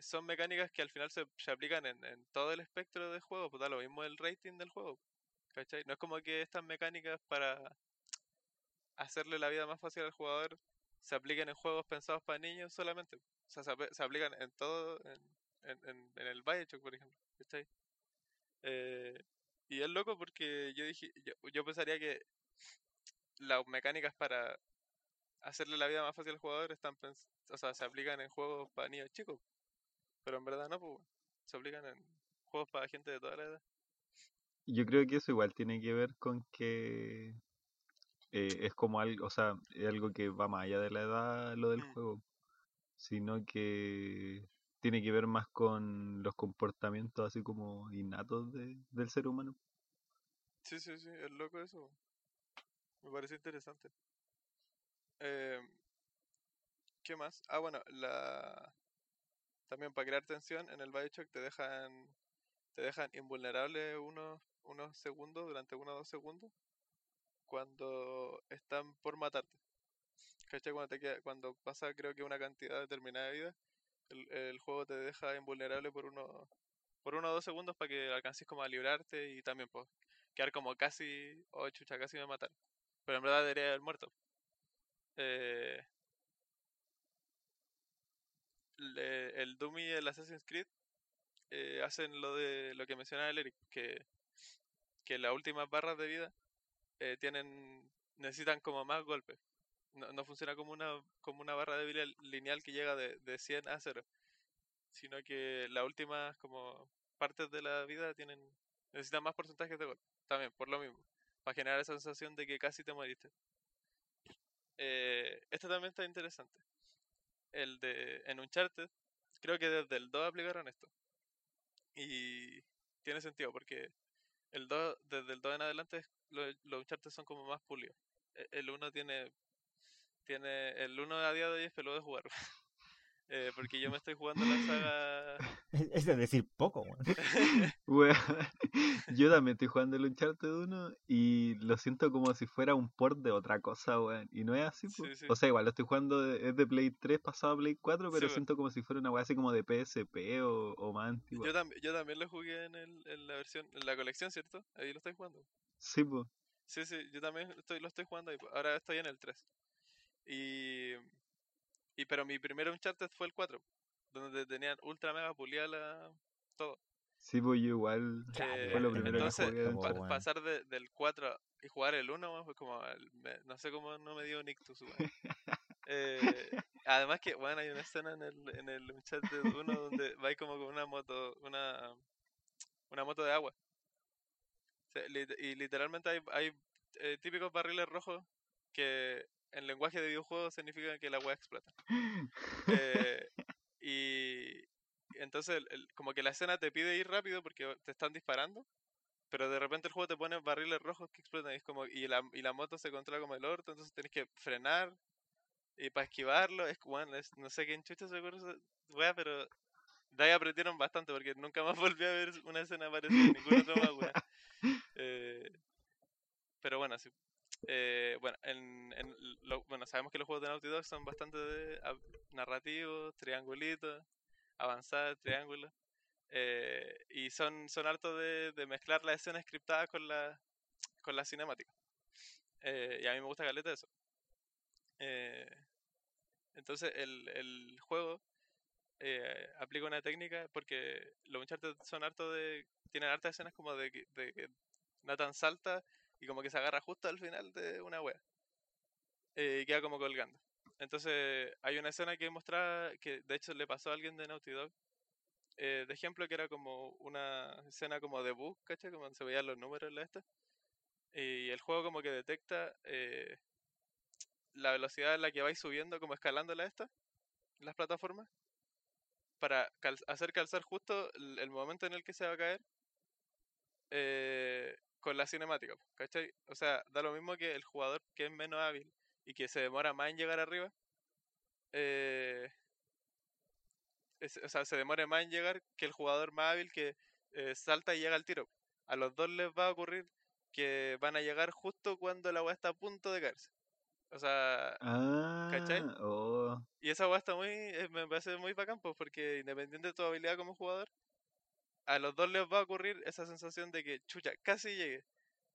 son mecánicas que al final se, se aplican en, en todo el espectro de juego, pues da lo mismo el rating del juego, ¿cachai? No es como que estas mecánicas para hacerle la vida más fácil al jugador se apliquen en juegos pensados para niños solamente. O sea, se, se aplican en todo, en, en, en, en el Bioshock, por ejemplo, ¿cachai? Eh, y es loco porque yo dije, yo, yo pensaría que las mecánicas para hacerle la vida más fácil al jugador están o sea, se aplican en juegos para niños chicos. Pero en verdad no, pues, se aplican en juegos para gente de toda la edad. Yo creo que eso igual tiene que ver con que eh, es como algo, o sea, es algo que va más allá de la edad, lo del Mm. juego, sino que tiene que ver más con los comportamientos así como innatos de- del ser humano. Sí, sí, sí, es loco eso. Me parece interesante. Eh, ¿qué más? Ah, bueno, la también para crear tensión en el Bioshock te dejan te dejan invulnerable unos unos segundos, durante uno o dos segundos, cuando están por matarte. ¿Cachai? Cuando, te queda- cuando pasa creo que una cantidad determinada de vida, el, el juego te deja invulnerable por uno, por uno o dos segundos para que alcances como a librarte y también pues quedar como casi, oh chucha, casi me mataron. Pero en verdad debería haber muerto. Eh, le- el Doom y el Assassin's Creed eh, hacen lo de lo que mencionaba el Eric, que, que las últimas barras de vida eh, tienen necesitan como más golpes. No, funciona como una como una barra de vida lineal que llega de, de 100 a 0, sino que las últimas como partes de la vida tienen necesitan más porcentajes de golpe. También, por lo mismo, para generar esa sensación de que casi te moriste. Eh, este también está interesante. El de en Uncharted, creo que desde el 2 aplicaron esto. Y tiene sentido porque el 2, desde el 2 en adelante, lo- los Uncharted son como más pulidos. E- El 1 tiene. Tiene El 1 a día de hoy es peludo de jugar. Eh, porque yo me estoy jugando la saga. Es es decir, poco, weón. Weón, yo también estoy jugando el Uncharted 1 y lo siento como si fuera un port de otra cosa, weón. Y no es así. Sí, sí. O sea, igual lo estoy jugando, de- es de Play 3 pasado a Play 4, pero Sí, siento como si fuera una weá así como de PSP o, o más antigua. Yo, tam- yo también lo jugué en, el, en la versión. En la colección, ¿cierto? Ahí lo estoy jugando. Sí, pues. Sí, sí, yo también estoy, lo estoy jugando ahí. Ahora estoy en el 3. Y, y pero mi primer Uncharted fue el 4, donde tenían ultra mega pulida la, todo. Sí, pues yo igual. Claro, fue lo Eh, primero entonces, que jugué. como- pa- weón. pasar de- del 4 y jugar el 1 weón, fue como, el- me- no sé cómo no me dio un ictus, weón. Eh, además que, bueno, hay una escena en el, en el Uncharted 1 donde va como con una moto, una, una moto de agua. O sea, lit- y literalmente hay, hay eh, típicos barriles rojos que en lenguaje de videojuego significan que la agua explota. Eh, y entonces, el- el- como que la escena te pide ir rápido porque te están disparando, pero de repente el juego te pone barriles rojos que explotan y, es como, y, la, y la moto se controla como el orto, entonces tenés que frenar y para esquivarlo, es bueno, es- no sé quién chucha se de esa pero de ahí aprendieron bastante porque nunca más volví a ver una escena parecida en ninguna más wea. Eh, pero bueno, sí. Eh, bueno, en, en lo- bueno, sabemos que los juegos de Naughty Dog son bastante de, narrativos, triangulitos, avanzar, triángulos. eh, y son, son hartos de, de mezclar las escenas scriptadas con la, con la cinemática. Eh, y a mí me gusta caleta eso. Eh, entonces el, el juego eh, aplica una técnica porque los Uncharted son hartos de... Tienen hartas escenas como de de que Nathan salta y como que se agarra justo al final de una wea. eh, y queda como colgando. Entonces hay una escena que mostraba que de hecho le pasó a alguien de Naughty Dog. eh, de ejemplo que era como una escena como de bug, ¿cachai? Como se veían los números en la esta. Y el juego como que detecta eh, la velocidad en la que vais subiendo, como escalando la esta, las plataformas, para cal- hacer calzar justo el, el momento en el que se va a caer eh, con la cinemática, ¿cachai? O sea, da lo mismo que el jugador que es menos hábil y que se demora más en llegar arriba, eh, es- o sea, se demora más en llegar que el jugador más hábil que eh, salta y llega al tiro. A los dos les va a ocurrir que van a llegar justo cuando la weá está a punto de caerse. O sea, Ah, ¿Cachai? oh. y esa weá está muy, eh, me parece muy bacán, pues, porque independiente de tu habilidad como jugador, a los dos les va a ocurrir esa sensación de que, chucha, casi llegue.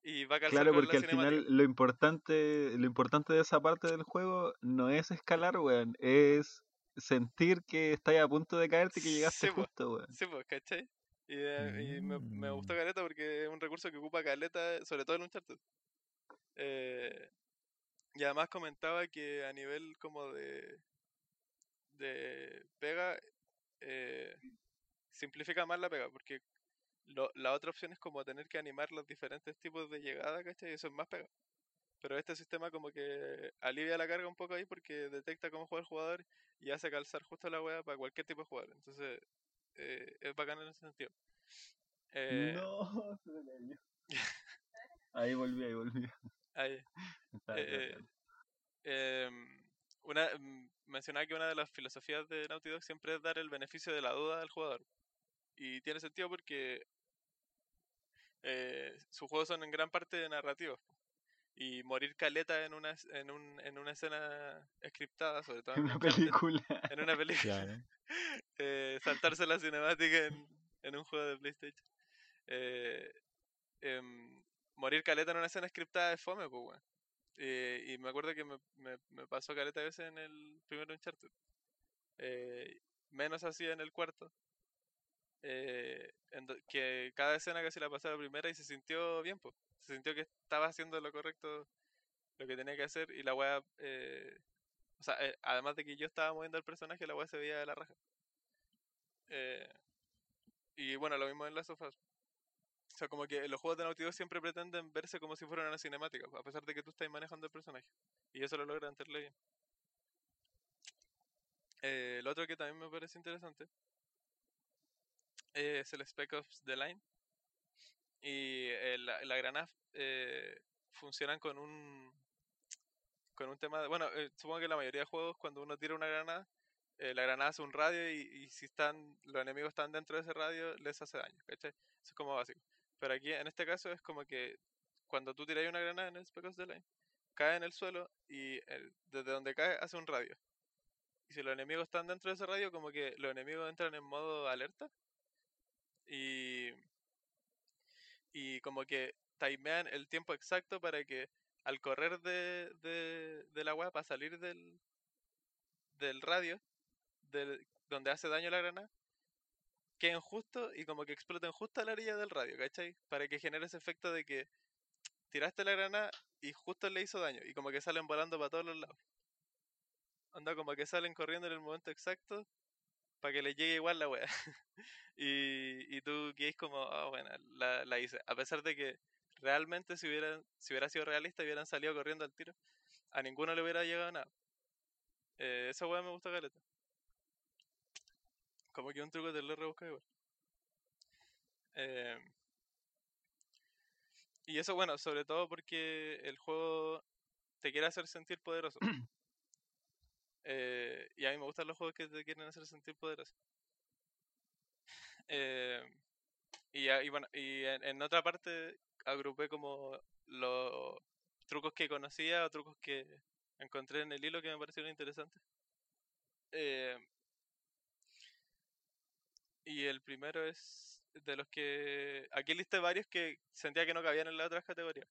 Y va a Claro, porque al final lo importante, lo importante de esa parte del juego no es escalar, weón, es sentir que estás a punto de caerte y que llegaste Sí, justo, weón. Sí, pues, ¿cachai? Y, eh, y me, me gustó Mm. Caleta porque es un recurso que ocupa Caleta, sobre todo en Uncharted. Eh, y además comentaba que a nivel como de, de pega, eh, simplifica más la pega, porque lo- la otra opción es como tener que animar los diferentes tipos de llegada, ¿cachai? Y eso es más pega. pero este sistema como que alivia la carga un poco ahí porque detecta cómo juega el jugador y hace calzar justo la wea para cualquier tipo de jugador. Entonces, eh, es bacán en ese sentido. Eh, No, se me cayó. Ahí volví, ahí volví. ahí. Eh, eh. Em, una, mm, mencionaba que una de las filosofías de Naughty Dog siempre es dar el beneficio de la duda al jugador. Y tiene sentido porque eh, sus juegos son en gran parte narrativos. po. Y morir caleta en una, en, un, en una escena scriptada, sobre todo en Una película. en una película, Claro. eh, saltarse la cinemática en, en un juego de PlayStation. Eh, em, morir caleta en una escena scriptada es fome, pues, weón. Eh, y me acuerdo que me, me, me pasó caleta a veces en el primer Uncharted. Eh, menos así en el cuarto. Eh, que cada escena casi la pasé a la primera y se sintió bien, pues. Se sintió que estaba haciendo lo correcto, lo que tenía que hacer y la weá... eh, o sea, eh, además de que yo estaba moviendo al personaje, la weá se veía de la raja. Eh, y bueno, lo mismo en las sofás. O sea, como que los juegos de Naughty siempre pretenden verse como si fueran una cinemática, a pesar de que tú estás manejando el personaje. Y eso lo logra hacerle bien. Lo otro que también me parece interesante es el Spec Ops The Line. Y eh, la, granada eh, funcionan con un con un tema de, bueno, eh, supongo que la mayoría de juegos cuando uno tira una granada, eh, la granada hace un radio y, y si están los enemigos están dentro de ese radio les hace daño, ¿cachai? Es como básico. Pero aquí en este caso es como que cuando tú tiras una granada en el Spec Ops The Line, cae en el suelo y el- desde donde cae hace un radio. Y si los enemigos están dentro de ese radio, como que los enemigos entran en modo alerta y, y como que timean el tiempo exacto para que al correr de, de, la weá para salir del, del radio, del, donde hace daño la granada, queden justo y como que exploten justo a la orilla del radio, ¿cachai? Para que genere ese efecto de que tiraste la granada y justo le hizo daño y como que salen volando para todos los lados. Anda como que salen corriendo en el momento exacto para que le llegue igual la wea. y, y tú quedáis como, ah, bueno, la, la hice. A pesar de que realmente si hubieran, si hubiera sido realista hubieran salido corriendo al tiro, a ninguno le hubiera llegado nada. Eh, esa wea me gusta caleta. Como que un truco te lo rebusca igual. Eh, y eso, bueno, sobre todo porque el juego te quiere hacer sentir poderoso. Eh, y a mí me gustan los juegos que te quieren hacer sentir poderoso. Eh, y, y bueno, y en, en otra parte agrupé como los trucos que conocía o trucos que encontré en el hilo que me parecieron interesantes. Eh, y el primero es de los que... Aquí listé varios que sentía que no cabían en las otras categorías.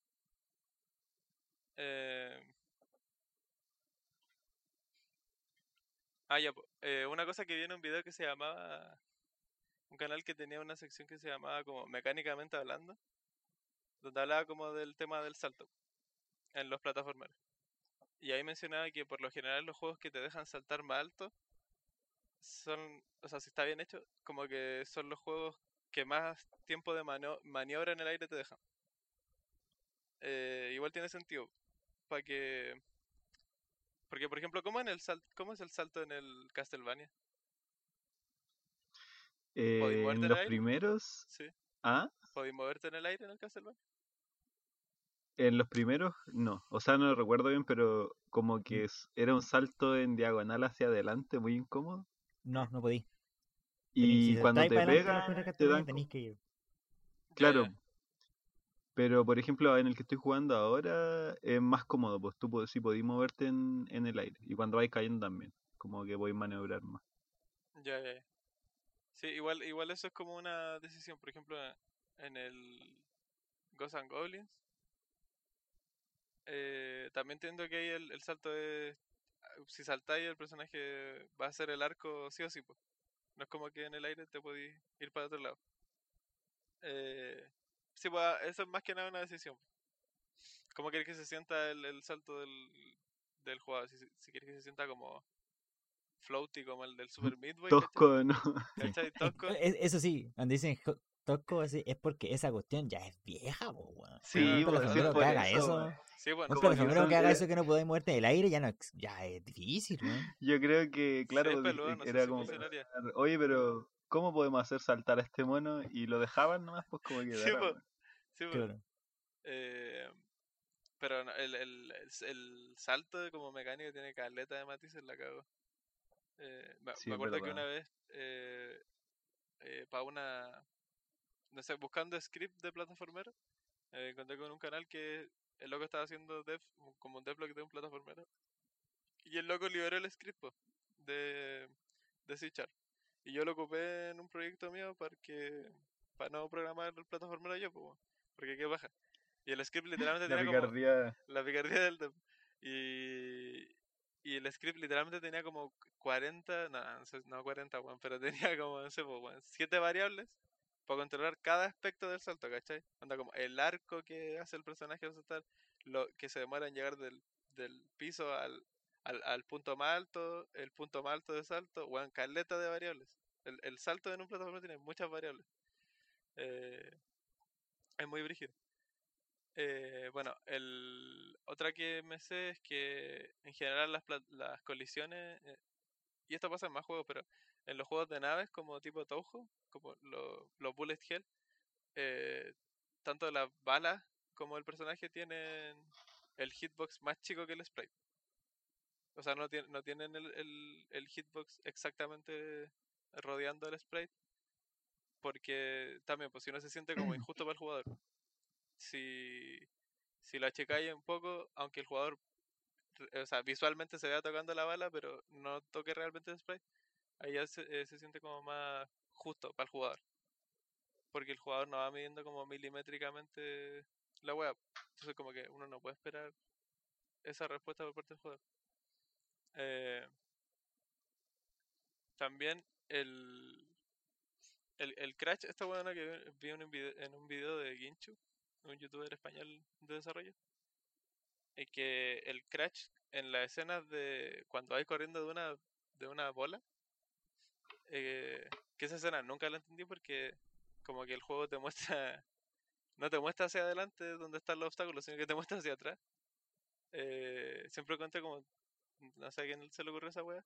Eh, Ah, ya. Eh, una cosa que vi en un video que se llamaba. Un canal que tenía una sección que se llamaba como Mecánicamente Hablando. Donde hablaba como del tema del salto. En los plataformeros. Y ahí mencionaba que por lo general los juegos que te dejan saltar más alto. Son. O sea, si está bien hecho, como que son los juegos que más tiempo de maniobra en el aire te dejan. Eh, igual tiene sentido. Para que. Porque, por ejemplo, ¿cómo, en el sal- ¿cómo es el salto en el Castlevania? Eh, en los aire? primeros. Sí. Ah, ¿Podéis moverte en el aire en el Castlevania? en los primeros no. O sea, no lo recuerdo bien, pero como Mm. que es- era un salto en diagonal hacia adelante, muy incómodo. No, no podí. Y si cuando te para adelante, la pega, primera te dan. que ir. Claro. Pero, por ejemplo, en el que estoy jugando ahora es más cómodo, pues tú sí podís moverte en, el aire. Y cuando vais cayendo también, como que podéis maniobrar más. Ya, ya, ya. Sí, igual, igual eso es como una decisión. Por ejemplo, en el Ghosts and Goblins. eh, también entiendo que ahí el, salto es. Si saltáis, el personaje va a hacer el arco sí o sí. po. No es como que en el aire te podéis ir para otro lado. Eh, sí, pues ah, eso es más que nada una decisión. ¿Cómo quieres que se sienta el, el salto del, del jugador? Si, si quieres que se sienta como floaty, como el del Super Meat Boy, ¿cachai? Tosco, ¿no? Sí. ¿Cachai? Tosco. Es- Eso sí, cuando dicen tosco así es porque esa cuestión ya es vieja, po, weón. Sí, un plataformero sí, que haga eso, eso. Sí, bueno. un son- que haga eh, eso que no podés moverte en el aire ya no ex- ya es difícil, weón. Yo creo que, claro, es porque peludo, no sé era si como pensar, oye, pero ¿cómo podemos hacer saltar a este mono? Y lo dejaban nomás, pues como que Sí, po. Sí, pues. Claro. Eh, pero no, el, el, el, salto como mecánico tiene caleta de matices, la cago. Eh, me, Sí, me es acuerdo que una vez, para una, no sé, buscando script de plataformero, eh, encontré con un canal que el loco estaba haciendo dev, como un devlog de un plataformero. Y el loco liberó el script po, de, de C Sharp. Y yo lo ocupé en un proyecto mío para que para no programar el plataformero yo, po, porque qué baja. Y el script literalmente La tenía como picardía, la picardía del. Y, y el script literalmente tenía como 40, no, no, sé, no 40, weón, pero tenía como, no sé, pues, weón, 7 variables para controlar cada aspecto del salto, ¿cachai? Onda como el arco que hace el personaje al saltar, lo que se demora en llegar del, del piso al, al, al punto más alto, el punto más alto de salto, weón, caleta de variables. El, el salto en un plataforma tiene muchas variables. Eh, es muy brígido. Eh, bueno, el, otra que me sé es que en general las, las colisiones, eh, y esto pasa en más juegos, pero en los juegos de naves como tipo Touhou, como lo- los Bullet Hell, tanto las balas como el personaje tienen el hitbox más chico que el sprite. O sea, no, tienen no tienen el, el, el hitbox exactamente rodeando el sprite, porque también, pues si no se siente como injusto para el jugador si, si lo achicáis un poco, aunque el jugador, o sea, visualmente se vea tocando la bala, pero no toque realmente el spray, ahí ya se, eh, se siente como más justo para el jugador. Porque el jugador no va midiendo como milimétricamente la web. Entonces como que uno no puede esperar esa respuesta por parte del jugador. Eh, también el, el, el crash, esta buena que vi- en un video, de Ginchu, un youtuber español de desarrollo, y que el crash en las escenas de cuando vais corriendo de una de una bola, eh, que esa escena nunca la entendí porque como que el juego te muestra, no te muestra hacia adelante donde están los obstáculos, sino que te muestra hacia atrás. Eh, siempre conté como, no sé a quién se le ocurrió esa wea,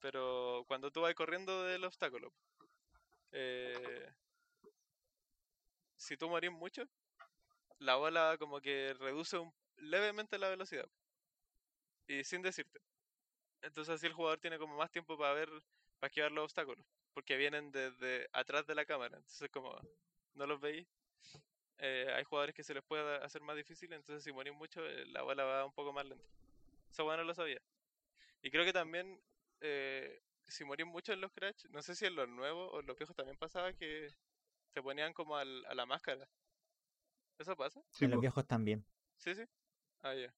pero cuando tú vas corriendo del obstáculo, eh, si tú morís mucho, la bola como que reduce un- levemente la velocidad. Y sin decirte. Entonces así el jugador tiene como más tiempo para ver, para esquivar los obstáculos. Porque vienen desde atrás de la cámara. Entonces como no los veis. eh, hay jugadores que se les puede hacer más difícil. Entonces si morís mucho, eh, la bola va un poco más lenta. Eso bueno lo sabía. Y creo que también eh, si morís mucho en los crash, no sé si en los nuevos o en los viejos también pasaba que se ponían como al- a la máscara. ¿Eso pasa? sí, en los viejos también. Sí, sí. Ah, ya.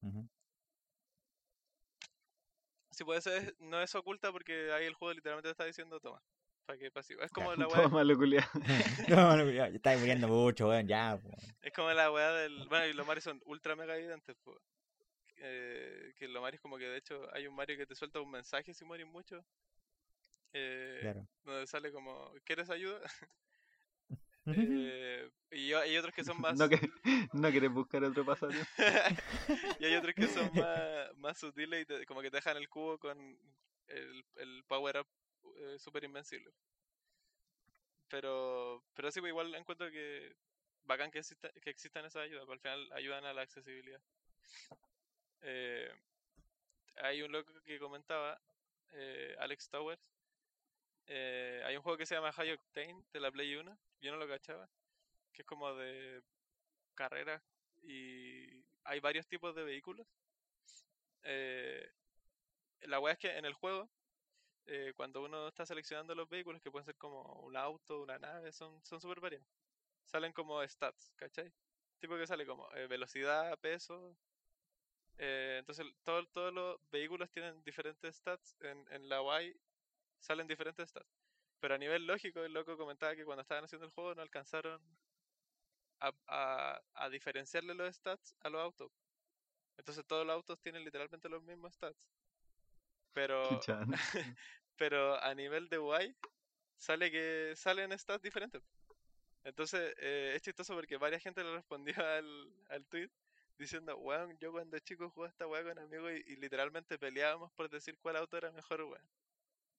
Sí, puede ser, no es oculta porque ahí el juego literalmente te está diciendo toma. Para que pasivo. Es como la Todo weá, malo, culiao. no, no, ya, está muriendo mucho, weón, ya, po. es como la weá del. Bueno, y los Marios son ultra mega evidentes, pues. Eh, que los Marios como que de hecho hay un Mario que te suelta un mensaje si mueres mucho. Eh, Claro. donde sale como, ¿quieres ayuda? Eh, y hay otros que son más... No, que, no querés buscar otro pasatiempo. y hay otros que son más, más sutiles y te- como que te dejan el cubo con el, el power up eh, super invencible. Pero, pero sí, pues igual encuentro que bacán que, exista, que existan esas ayudas, porque al final ayudan a la accesibilidad. Eh, hay un loco que comentaba, eh, Alex Towers, eh, hay un juego que se llama High Octane de la Play 1, yo no lo cachaba, que es como de carreras y hay varios tipos de vehículos. Eh, la weá es que en el juego, cuando uno está seleccionando los vehículos, que pueden ser como un auto, una nave, son son súper variados. Salen como stats, ¿cachai? Tipo que sale como velocidad, peso. Eh, entonces todo- todos los vehículos tienen diferentes stats. En, en la Y salen diferentes stats. Pero a nivel lógico, el loco comentaba que cuando estaban haciendo el juego no alcanzaron a, a, a diferenciarle los stats a los autos. Entonces todos los autos tienen literalmente los mismos stats. Pero, pero a nivel de UI sale que salen stats diferentes. Entonces, eh, es chistoso porque varias gente le respondió al, al tweet diciendo, weón, yo cuando chico jugaba esta weá con amigos y, y literalmente peleábamos por decir cuál auto era mejor, weón.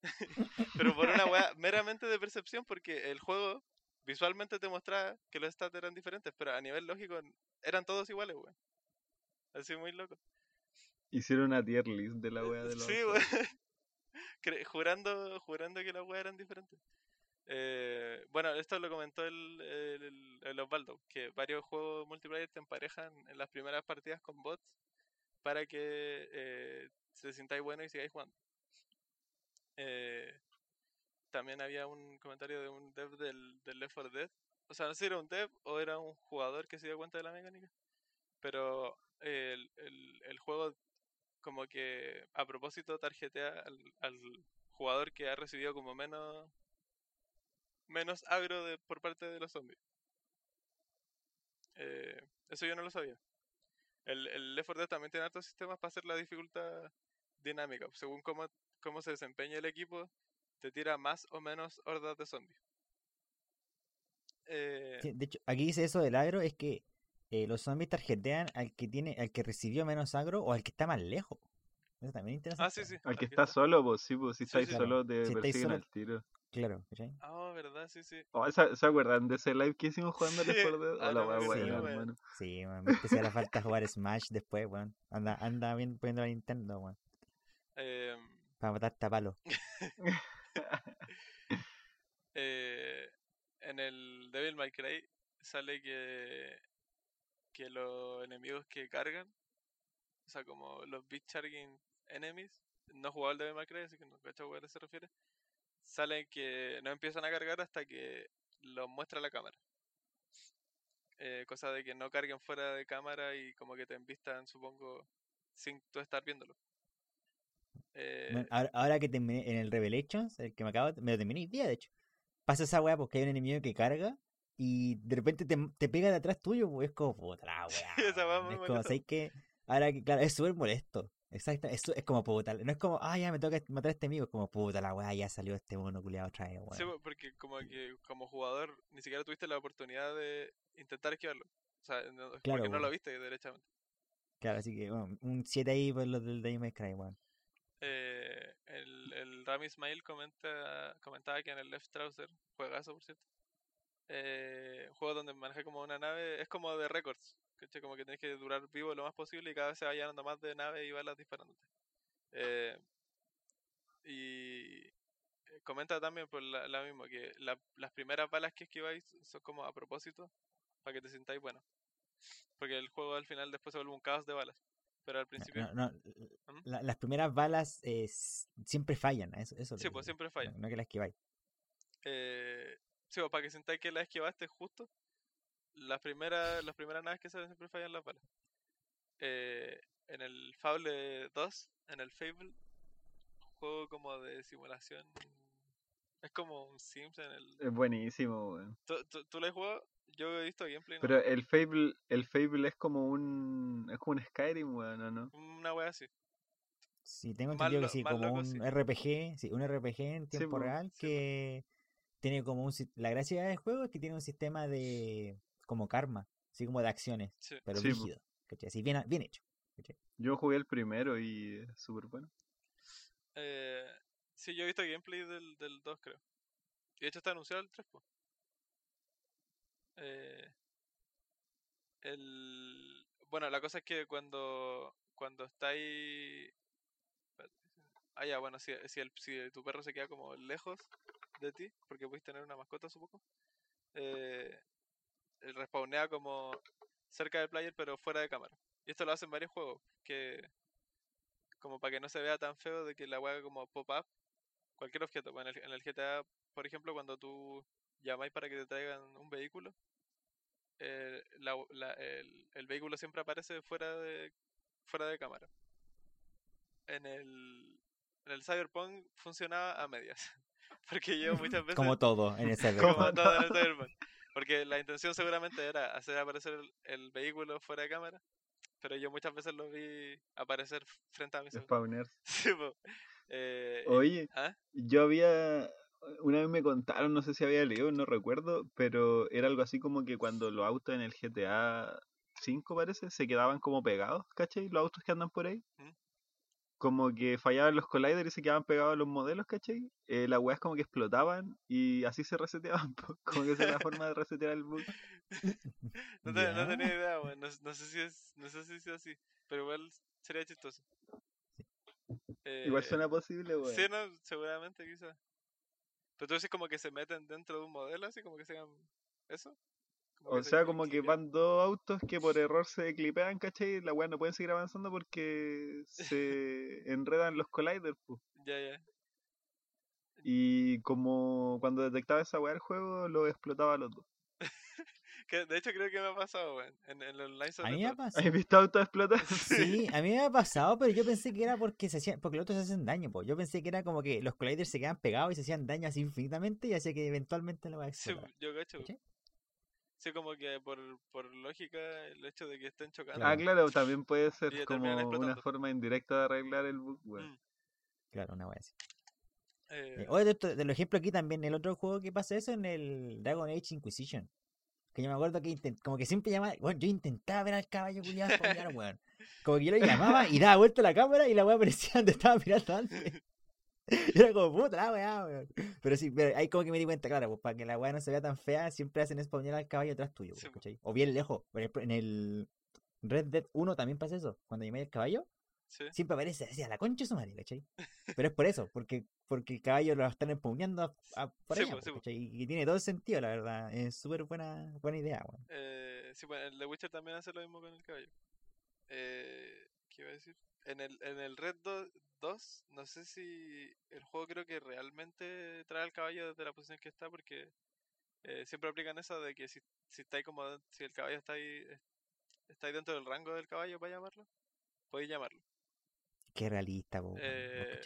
Pero por una weá meramente de percepción, porque el juego visualmente te mostraba que los stats eran diferentes, pero a nivel lógico eran todos iguales, weón. Así muy loco. Hicieron una tier list de la wea de los Sí, weón. Jurando, jurando que las weas eran diferentes. Eh, bueno, esto lo comentó el, el, el- Osvaldo, que varios juegos multiplayer te emparejan en las primeras partidas con bots para que eh, se sintáis bueno y sigáis jugando. Eh, también había un comentario de un dev del, del Left 4 Dead. O sea, no sé si era un dev o era un jugador que se dio cuenta de la mecánica. Pero el, el, el juego como que a propósito tarjetea al, al jugador que ha recibido como menos menos agro de, por parte de los zombies. Eh, eso yo no lo sabía. El, el Left 4 Dead también tiene hartos sistemas para hacer la dificultad dinámica. Según cómo, cómo se desempeña el equipo, te tira más o menos hordas de zombies. Eh, Sí, de hecho, aquí dice eso del agro, es que eh, los zombies tarjetean al que tiene, al que recibió menos agro o al que está más lejos. Eso también es interesante. ah, sí, sí. Al que está solo, pues sí, pues si Sí, estáis sí, sí. solo te Si persiguen solo- al tiro. Claro, ¿cachai? Ah, verdad, sí, sí. Oh, ¿se, se acuerdan de ese live que hicimos jugando Left Sí, 4 Dead? ah, Oh, no, sí, weón. hermano. Sí, man, si hará falta jugar Smash después, weón. Anda, anda bien poniendo la Nintendo, weón. Eh, Para matarte a palo. eh, en el Devil May Cry sale que que los enemigos que cargan, o sea, como los Beat Charging Enemies, no he jugado el Devil May Cry, así que no cacho a qué se refiere, salen que no empiezan a cargar hasta que los muestra la cámara. Eh, cosa de que no carguen fuera de cámara y como que te envistan, supongo, sin tú estar viéndolo. Eh, Bueno, ahora, ahora que terminé en el Revelations, el que me acabo, me lo terminé día, de hecho. Pasa esa weá porque hay un enemigo que carga y de repente te, te pega de atrás tuyo, pues es como puta la weá. Es como, molesta. ¿sabes qué? Ahora que, claro, es súper molesto. Exacto, es, su- es como puta. No es como, ah, ya me toca matar a este amigo. Es como puta la weá, ya salió este mono culiado otra vez, Sí, weón. po- porque como que como jugador ni siquiera tuviste la oportunidad de intentar esquivarlo. O sea, no- Claro, porque no lo viste derechamente. Claro, así que, bueno, un 7 ahí por los del Devil May Cry, weón. Eh, el, el Rami Ismail comenta, comentaba que en el Left Trouser, juegazo por cierto, eh, un juego donde maneja como una nave, es como de récords, ¿cachai? Como que tienes que durar vivo lo más posible y cada vez se va llenando más de nave y balas disparándote. Eh, y eh, comenta también por la, la misma, que la- las primeras balas que esquiváis son como a propósito, para que te sintáis bueno. Porque el juego al final después se vuelve un caos de balas. Pero al principio, No, no, ¿Mm? la- las primeras balas eh, siempre fallan, eso, eso es sí, pues siempre falla. No, no que las esquiváis. Eh, sí, o para que sintáis que la esquivaste justo. Las primeras, las primeras naves que salen siempre fallan las balas. Eh, en el Fable 2, en el Fable, un juego como de simulación. Es como un Sims en el. Es buenísimo, weón. ¿Tú, tú, tú lo has jugado? Yo he visto gameplay. ¿no? Pero el Fable, el Fable es como un. Es como un Skyrim, weón, ¿o ¿no? Una wea así. Sí, tengo entendido que sí, como loco, un sí. RPG, sí, un RPG en Sí, tiempo po, real sí, que tiene como un... La gracia del juego es que tiene un sistema de... como karma, así como de acciones, Sí. pero Sí, po. rígido, ¿cachai? Así bien, bien hecho. Yo jugué el primero y es súper bueno. Eh, sí, yo he visto gameplay del, del 2, creo. Y de hecho está anunciado el 3, pues. Eh, el... Bueno, la cosa es que cuando, cuando estáis... espérate, Ah, ya, bueno, si, si, el, si tu perro se queda como lejos de ti, porque puedes tener una mascota, supongo, eh, respawnea como cerca del player, pero fuera de cámara. Y esto lo hacen varios juegos, que como para que no se vea tan feo de que la haga como pop-up cualquier objeto. Bueno, en el, en el GTA, por ejemplo, cuando tú llamáis para que te traigan un vehículo, eh, la- la- el, el vehículo siempre aparece fuera de fuera de cámara. En el, en el Cyberpunk funcionaba a medias. Porque yo muchas veces Como en todo en el Cyberpunk. Porque la intención seguramente era hacer aparecer el, el vehículo fuera de cámara, pero yo muchas veces lo vi aparecer frente a mis ojos. Spawners. Sí. Eh, Oye, ¿ah? yo había. una vez me contaron, no sé si había leído, no recuerdo, pero era algo así como que cuando los autos en el GTA 5 parece, se quedaban como pegados, ¿cachai? Los autos que andan por ahí. ¿Mm? Como que fallaban los colliders y se quedaban pegados a los modelos, ¿cachai? Eh, las weas como que explotaban y así se reseteaban, como que esa es la forma de resetear el bug. No, te- no tenía idea, weón. No, no sé si es, no sé si es así, pero igual sería chistoso. Igual Eh, suena posible, weón. Sí, no, seguramente quizás. Pero tú dices como que se meten dentro de un modelo, así como que se hagan eso. Como O sea, como que van dos autos que por error se clipean, ¿cachai? La weá no pueden seguir avanzando porque se enredan los colliders, po. Ya, ya. Y como cuando detectaba esa weá el juego, lo explotaba a los dos. Que, de hecho, creo que me ha pasado, weón. En, en el online A mí me ha pasado. ¿Has visto autos explotar? Sí, a mí me ha pasado, pero yo pensé que era porque se hacían, porque los otros se hacen daño, pues. Yo pensé que era como que los colliders se quedan pegados y se hacían daño así infinitamente y hacía que eventualmente la va a Sí, explotar. yo cacho. ¿Cachai? Sí, como que por, por lógica, el hecho de que estén chocando. Ah, Claro. también puede ser como una forma indirecta de arreglar el bug, weón. Mm, Claro, una wea así. eh, Eh, oye, de, esto- de los ejemplos aquí también, el otro juego que pasa eso en el Dragon Age Inquisition. Que yo me acuerdo que intent- como que siempre llamaba, bueno, yo intentaba ver al caballo culiado weón. Como que yo lo llamaba y daba vuelta la cámara y la weá aparecía donde estaba mirando antes. Era como puta la weá, weón. Pero sí, pero ahí como que me di cuenta, claro, pues para que la weá no se vea tan fea, siempre hacen spawnear al caballo atrás tuyo, Sí, pues. ¿cachai? O bien lejos. Por ejemplo, en el Red Dead 1 también pasa eso. Cuando llamé al caballo, sí. siempre aparece así a la concha de su madre, ¿cachai? Pero es por eso, porque, porque el caballo lo están empauneando a- a- por Sí, allá, po, po. ¿cachai? Y, y tiene todo el sentido, la verdad. Es súper buena, buena idea, weón. Eh, sí, bueno, el The Witcher también hace lo mismo con el caballo. Eh, ¿Qué iba a decir? En el, en el Red Do- 2, no sé si el juego creo que realmente trae al caballo desde la posición que está, porque eh, siempre aplican eso de que si, si está ahí como, si el caballo está ahí, es- está ahí dentro del rango del caballo para llamarlo, podéis llamarlo. Qué realista, ¿vos Eh?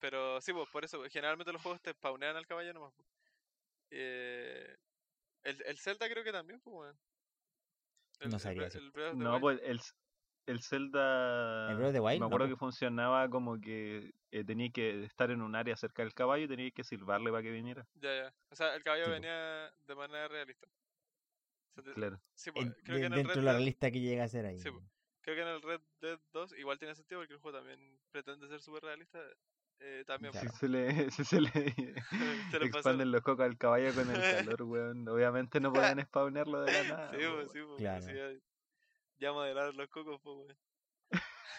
Pero sí, pues por eso, generalmente los juegos te spawnean al caballo nomás. Eh, el, el Zelda creo que también, pues. El- No el decir. el No, pues el, el Zelda. ¿El Breath of the Wild? Me No, acuerdo po. que funcionaba como que eh, tenía que estar en un área cerca del caballo y tenía que silbarle para que viniera. Ya, ya. O sea, el caballo Sí, po. venía de manera realista. O sea, te- Claro. sí, pues, En- creo de- que en el dentro Red de la Dead, realista que llega a ser ahí. Sí, po. creo que en el Red Dead 2 igual tiene sentido porque el juego también pretende ser súper realista. Eh, también Claro. Si se le, si se le se pasaron. expanden los cocos al caballo con el calor, weón. Obviamente no pueden spawnearlo de la nada. Sí, pues, sí, pues, Claro. Ya, modelaron los cocos, pues,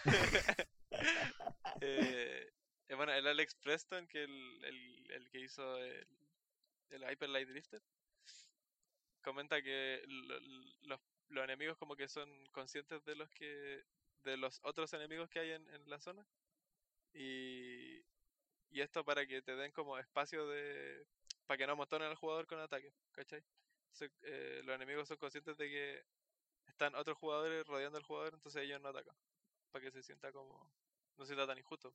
bueno, el Alex Preston, que el, el, el que hizo el, el Hyper Light Drifter, comenta que los, los enemigos como que son conscientes de los que de los otros enemigos que hay en, en la zona y, y esto para que te den como espacio de para que no amontonen al jugador con ataque, ¿cachai? Eh, los enemigos son conscientes de que están otros jugadores rodeando al jugador, entonces ellos no atacan. Para que se sienta como. No se sienta tan injusto.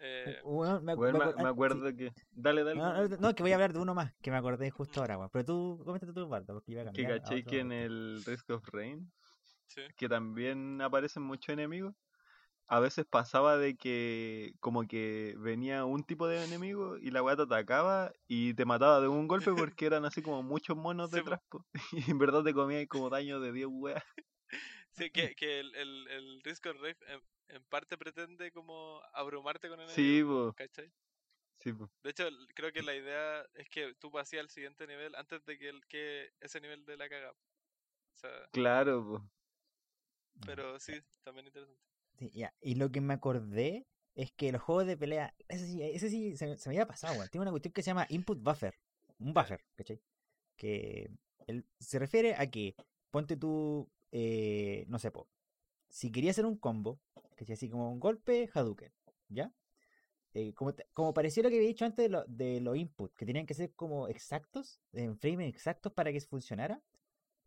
Eh, Weón, me, me ah, acuerdo sí. que. Dale, dale. No, no, no, que voy a hablar de uno más, que me acordé justo ahora, weón. Pero tú, coméntate tú, Bardo, porque iba a que cambiar. a caché que en el Risk of Rain, sí. que también aparecen muchos enemigos, a veces pasaba de que como que venía un tipo de enemigo y la weá te atacaba y te mataba de un golpe porque eran así como muchos monos Sí, detrás, po. y en verdad te comía como daño de 10 weas. Sí, que, que el, el, el Risk of Rain en, en parte pretende como abrumarte con enemigos. Sí, po. ¿Cachai? Sí, po. De hecho, creo que la idea es que tú pasías al siguiente nivel antes de que, el, que ese nivel de la caga. O sea, Claro, po. Pero sí, también interesante. Ya. Y lo que me acordé es que los juegos de pelea, ese sí, ese sí se, me- había pasado, weón. Tiene una cuestión que se llama input buffer. Un buffer, ¿cachai? Que el- se refiere a que, ponte tú, eh, no sé, po, si quería hacer un combo, ¿cachai? Así como un golpe Hadouken, ¿ya? Eh, como, como pareció lo que había dicho antes de, lo- de los inputs, que tenían que ser como exactos, en frames exactos para que funcionara.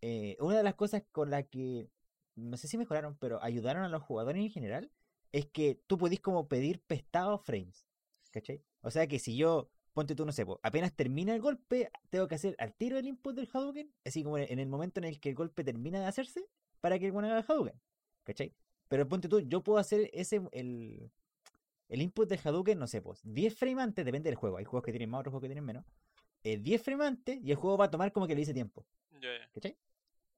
eh, una de las cosas con las que no sé si mejoraron, pero ayudaron a los jugadores en general, es que tú podís como pedir prestados frames. ¿Cachai? O sea que si yo, ponte tú, no sé, po, apenas termina el golpe, tengo que hacer al tiro el input del Hadouken, así como en el momento en el que el golpe termina de hacerse, para que el bueno haga el Hadouken. ¿Cachai? Pero ponte tú, yo puedo hacer ese, el, el input del Hadouken, no sé, pues 10 frames antes, depende del juego. Hay juegos que tienen más, otros juegos que tienen menos. Eh, 10 frames antes y el juego va a tomar como que le dice tiempo. ¿Cachai?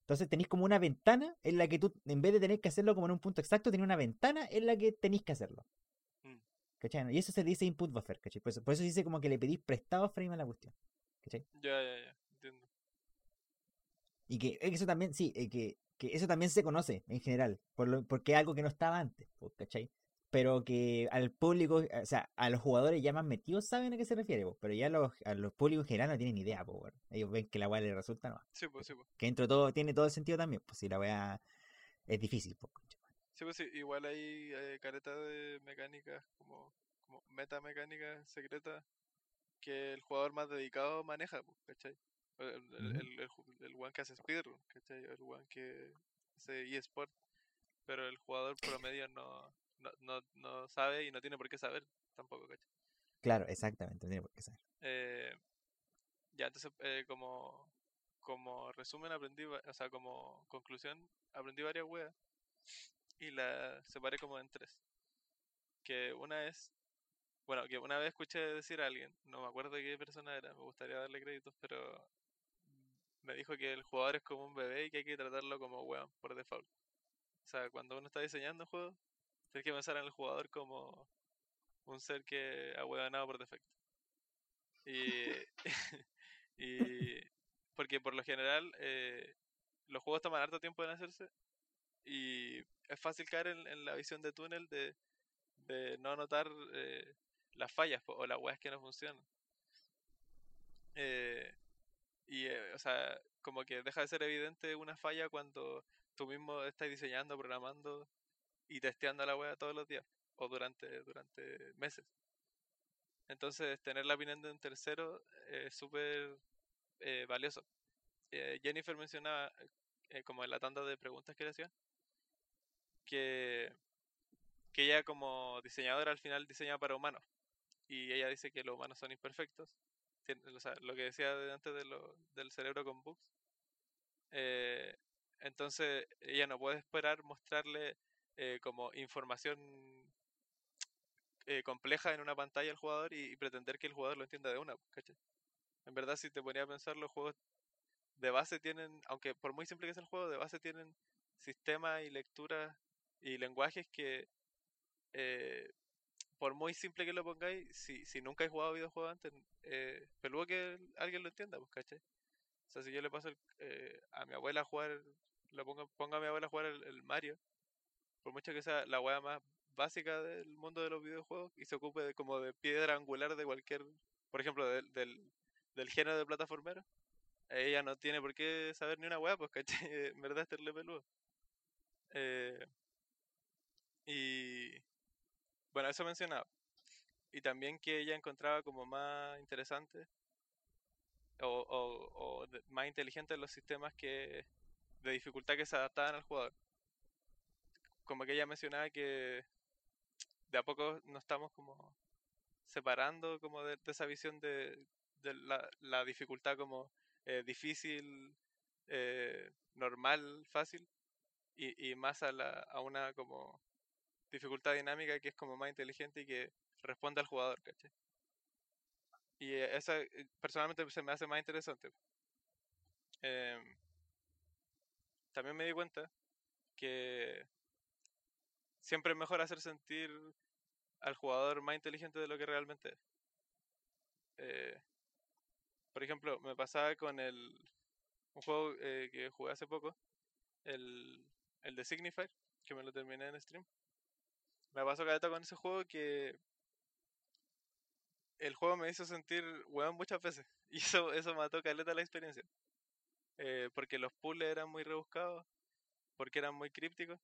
Entonces tenéis como una ventana en la que tú, en vez de tener que hacerlo como en un punto exacto, tenéis una ventana en la que tenéis que hacerlo. Mm. ¿Cachai? Y eso se dice input buffer, ¿cachai? Por eso, por eso se dice como que le pedís prestado frame a la cuestión. ¿Cachai? Ya, ya, ya. Entiendo. Y que eso también, sí, eh, que, que eso también se conoce en general, por lo- porque es algo que no estaba antes, ¿cachai? Pero que al público, o sea, a los jugadores ya más metidos saben a qué se refiere, po, pero ya los, a los públicos en general no tienen idea, po, weón. Ellos ven que la weá les resulta, no. Sí, pues, sí, pues. Que dentro de todo, tiene todo el sentido también, pues si la weá es difícil, po, concha. Sí, pues sí, igual hay eh, careta de mecánicas como, como meta mecánica secreta que el jugador más dedicado maneja, pues, ¿cachai? El, el, Ujú. el, el ju- el one que hace speedrun, ¿cachai? El one que hace eSport, pero el jugador promedio no, no, no, no sabe y no tiene por qué saber tampoco, ¿cachai? Claro, exactamente, no tiene por qué ser. Eh, ya, entonces, eh, como, como resumen, aprendí, o sea, como conclusión, aprendí varias weas y las separé como en tres. Que una es, bueno, que una vez escuché decir a alguien, no me acuerdo qué persona era, me gustaría darle créditos, pero me dijo que el jugador es como un bebé y que hay que tratarlo como weón por default. O sea, cuando uno está diseñando un juego, tienes que pensar en el jugador como un ser que ha huevonado por defecto. Y, porque por lo general eh, los juegos toman harto tiempo en hacerse y es fácil caer en, en la visión de túnel de, de no notar eh, las fallas o las weas que no funcionan. Eh, y, eh, o sea, como que deja de ser evidente una falla cuando tú mismo estás diseñando, programando y testeando la wea todos los días o durante, durante meses. Entonces, tener la opinión de un tercero es súper eh, valioso. Eh, Jennifer mencionaba, eh, como en la tanda de preguntas que le hacían, que, que ella como diseñadora al final diseña para humanos. Y ella dice que los humanos son imperfectos. O sea, lo que decía de antes de lo- del cerebro con bugs. Eh, entonces, ella no puede esperar mostrarle eh, como información eh, compleja en una pantalla al jugador y, y pretender que el jugador lo entienda de una, ¿cachai? En verdad, si te ponía a pensar, los juegos de base tienen, aunque por muy simple que sea el juego, de base tienen sistemas y lecturas y lenguajes que, eh, por muy simple que lo pongáis, si, si nunca he jugado videojuegos antes, eh, peludo que alguien lo entienda, pues. O sea, si yo le paso el- eh, a mi abuela a jugar, lo pongo, pongo a mi abuela a jugar el, el Mario, por mucho que sea la weá más básica del mundo de los videojuegos y se ocupe de, como de piedra angular de cualquier, por ejemplo, del, del, género de plataformero, ella no tiene por qué saber ni una weá, pues, ¿cachai? En verdad es peludo. Eh, y bueno, eso mencionaba. Y también que ella encontraba como más interesante o, o, o más inteligentes los sistemas que de dificultad que se adaptaban al jugador. Como que ella mencionaba que de a poco nos estamos como separando como de, esa visión de, la, la dificultad como eh, difícil, eh, normal, fácil, y, más a, la, a una como dificultad dinámica que es como más inteligente y que responde al jugador, ¿cachai? Y esa eh, personalmente se me hace más interesante. Em, también me di cuenta que siempre es mejor hacer sentir al jugador más inteligente de lo que realmente es. Eh, por ejemplo, me pasaba con el un juego eh, que jugué hace poco, el, el de Signifier, que me lo terminé en stream. Me pasó caleta con ese juego que el juego me hizo sentir weón muchas veces. Y eso, eso mató caleta la experiencia. Eh, porque los puzzles eran muy rebuscados, porque eran muy crípticos.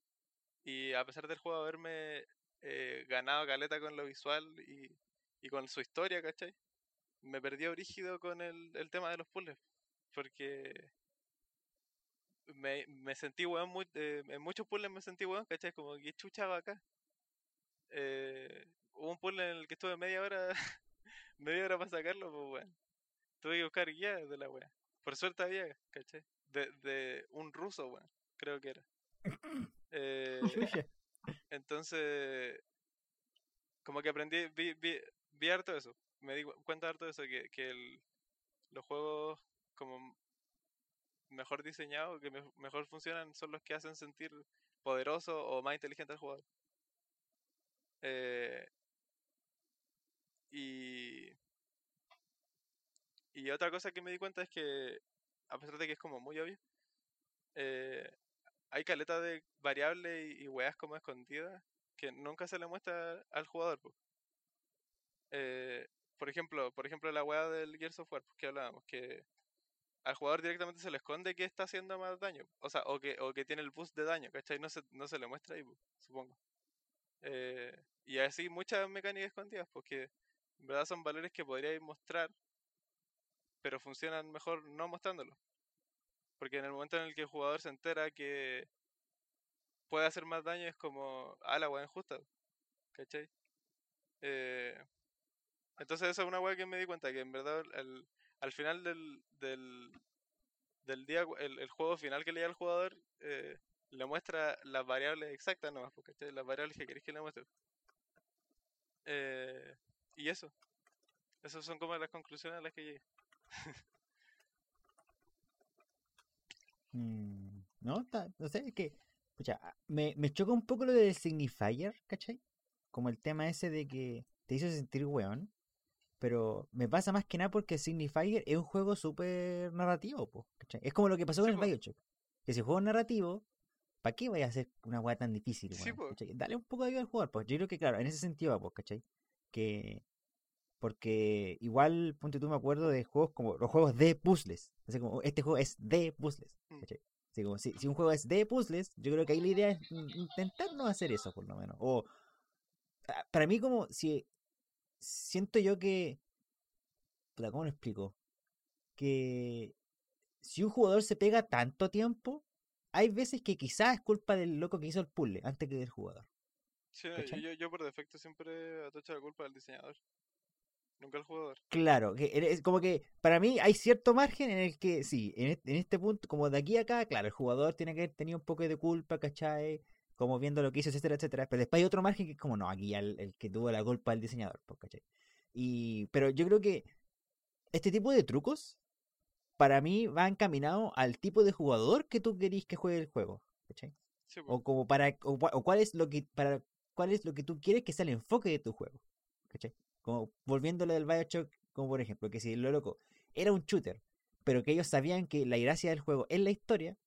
Y a pesar del juego haberme eh, ganado caleta con lo visual y, y con su historia, ¿cachai? Me perdió brígido con el, el tema de los puzzles. Porque me, me sentí weón, muy, eh, en muchos puzzles me sentí weón, ¿cachai? Como que chucha va acá. Eh, hubo un puzzle en el que estuve media hora, media hora para sacarlo, pues weón. Tuve que buscar guías de la weá. Por suerte había, ¿cachai? De, de un ruso, weón, creo que era. Eh, entonces, como que aprendí, vi, vi, vi harto eso. Me di cu- cuenta harto de eso, que, que el- los juegos como mejor diseñados, que me- mejor funcionan, son los que hacen sentir poderoso o más inteligente al jugador. Eh, y, y otra cosa que me di cuenta es que, a pesar de que es como muy obvio, eh, hay caleta de variables y, y weas como escondidas que nunca se le muestra al jugador. Eh, por ejemplo, por ejemplo la wea del Gears of pues, que hablábamos, que al jugador directamente se le esconde que está haciendo más daño, o sea, o que, o que tiene el boost de daño, ¿cachai? No se, no se le muestra ahí, po, supongo. Eh, y así muchas mecánicas escondidas, porque en verdad son valores que podríais mostrar, pero funcionan mejor no mostrándolo. Porque en el momento en el que el jugador se entera que puede hacer más daño es como, ah, la weá injusta, ¿cachai? Eh, entonces eso es una weá que me di cuenta, que en verdad el- al final del, del, del día, el, el juego final que le da al jugador eh, le muestra las variables exactas nomás, pues, ¿cachai? Las variables que queréis que le muestre. Eh, y eso. Esas son como las conclusiones a las que llegué. Mm, no, está- no sé, es que, pucha, a- me, me choca un poco lo del signifier, ¿cachai? Como el tema ese de que te hizo sentir weón, pero me pasa más que nada porque Signifier es un juego súper narrativo, po, ¿cachai? Es como lo que pasó con Sí, el po. Bioshock, que si juego narrativo, ¿para qué vaya a hacer una weá tan difícil, Sí, weón? ¿cachai? Dale un poco de ayuda al jugador, pues yo creo que, claro, en ese sentido, pues, ¿cachai? Que... Porque igual, ponte tú, me acuerdo de juegos como los juegos de puzzles. Así como, este juego es de puzzles. Mm. ¿cachai? Así como, si, si un juego es de puzzles, yo creo que ahí la idea es in- intentar no hacer eso, por lo menos. O, ah, para mí, como, si siento yo que. ¿Cómo lo explico? Que si un jugador se pega tanto tiempo, hay veces que quizás es culpa del loco que hizo el puzzle antes que del jugador. Sí, yo, yo por defecto siempre atocho la culpa al diseñador. Nunca al jugador. Claro, que es como que para mí hay cierto margen en el que sí, en este, en este punto, como de aquí a acá, claro, el jugador tiene que haber tenido un poco de culpa, ¿cachai? Como viendo lo que hizo, etcétera, etcétera. Pero después hay otro margen que es como, no, aquí ya el, el que tuvo la culpa el diseñador, pues, ¿cachai? Y, pero yo creo que este tipo de trucos, para mí, va encaminado al tipo de jugador que tú querís que juegue el juego, ¿cachai? Sí. O como para, o cuál es lo que, para, cuál es lo que tú quieres que sea el enfoque de tu juego, ¿cachai? Como volviéndole del Bioshock, como por ejemplo, que si lo loco era un shooter, pero que ellos sabían que la gracia del juego es la historia,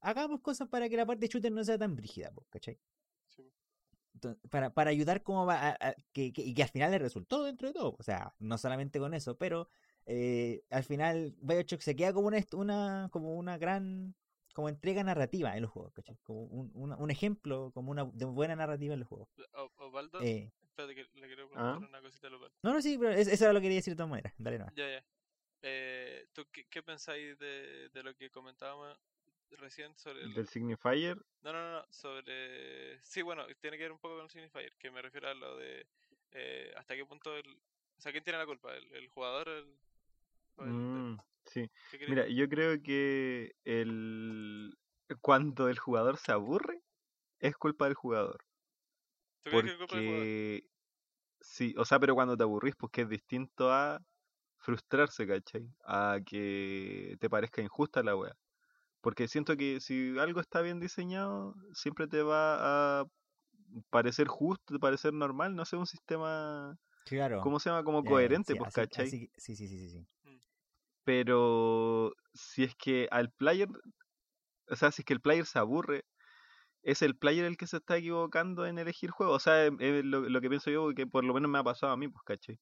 hagamos cosas para que la parte de shooter no sea tan brígida, ¿cachai? Sí. Entonces, para, para ayudar como va a- a- que, que- y que al final le resultó dentro de todo, o sea, no solamente con eso, pero eh, al final Bioshock se queda como una, una, como una gran como entrega narrativa en los juegos, ¿cachai? Como un, una- un ejemplo, como una de buena narrativa en los juegos. Osvaldo, Eh, espérate que le quiero preguntar ¿Ah? una cosita a Osvaldo. no, no, sí, pero es- eso era lo que quería decir de todas maneras. Dale, no. Ya, ya. Eh, ¿Tú qué, qué pensáis de, de lo que comentábamos recién sobre el... Del signifier, No, no, no, no, sobre... Sí, bueno, tiene que ver un poco con el signifier, que me refiero a lo de eh, hasta qué punto el... O sea, ¿quién tiene la culpa? ¿El, el jugador o el...? el- mm, sí. ¿qué crees Mira, yo creo que el cuando el jugador se aburre, es culpa del jugador. Porque sí, o sea, pero cuando te aburrís, pues que es distinto a frustrarse, ¿cachai? A que te parezca injusta la wea. Porque siento que si algo está bien diseñado, siempre te va a parecer justo, parecer normal, no sé, un sistema, Claro. ¿cómo se llama? Como coherente, sí, pues, así- ¿cachai? así- sí, sí, sí, sí, sí. Pero si es que al player, o sea, si es que el player se aburre, es el player el que se está equivocando en elegir juego. O sea, es, es lo, lo que pienso yo, que por lo menos me ha pasado a mí, pues, ¿cachai?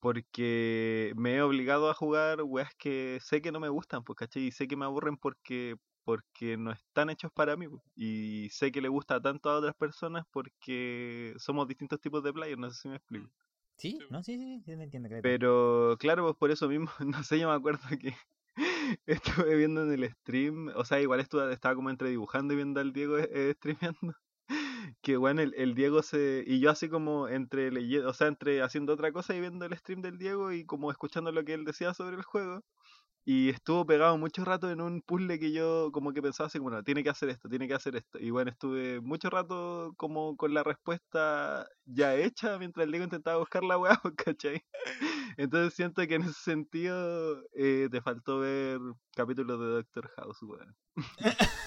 Porque me he obligado a jugar weas que sé que no me gustan, pues, ¿cachai? Y sé que me aburren porque porque no están hechos para mí. pues. Y sé que le gusta tanto a otras personas porque somos distintos tipos de players, no sé si me explico. Mm. ¿Sí? Sí. No, sí, sí, sí, te entiendo. Pero claro, pues por eso mismo, no sé, yo me acuerdo que estuve viendo en el stream, o sea, igual estuve, estaba como entre dibujando y viendo al Diego eh, eh, streameando, que bueno, el, el Diego se, y yo así como entre leyendo, o sea, entre haciendo otra cosa y viendo el stream del Diego y como escuchando lo que él decía sobre el juego, Y estuvo pegado mucho rato en un puzzle que yo como que pensaba así, bueno, tiene que hacer esto, tiene que hacer esto. Y bueno, estuve mucho rato como con la respuesta ya hecha mientras el Diego intentaba buscar la weá, ¿cachai? Entonces siento que en ese sentido eh, te faltó ver capítulos de Doctor House, weón.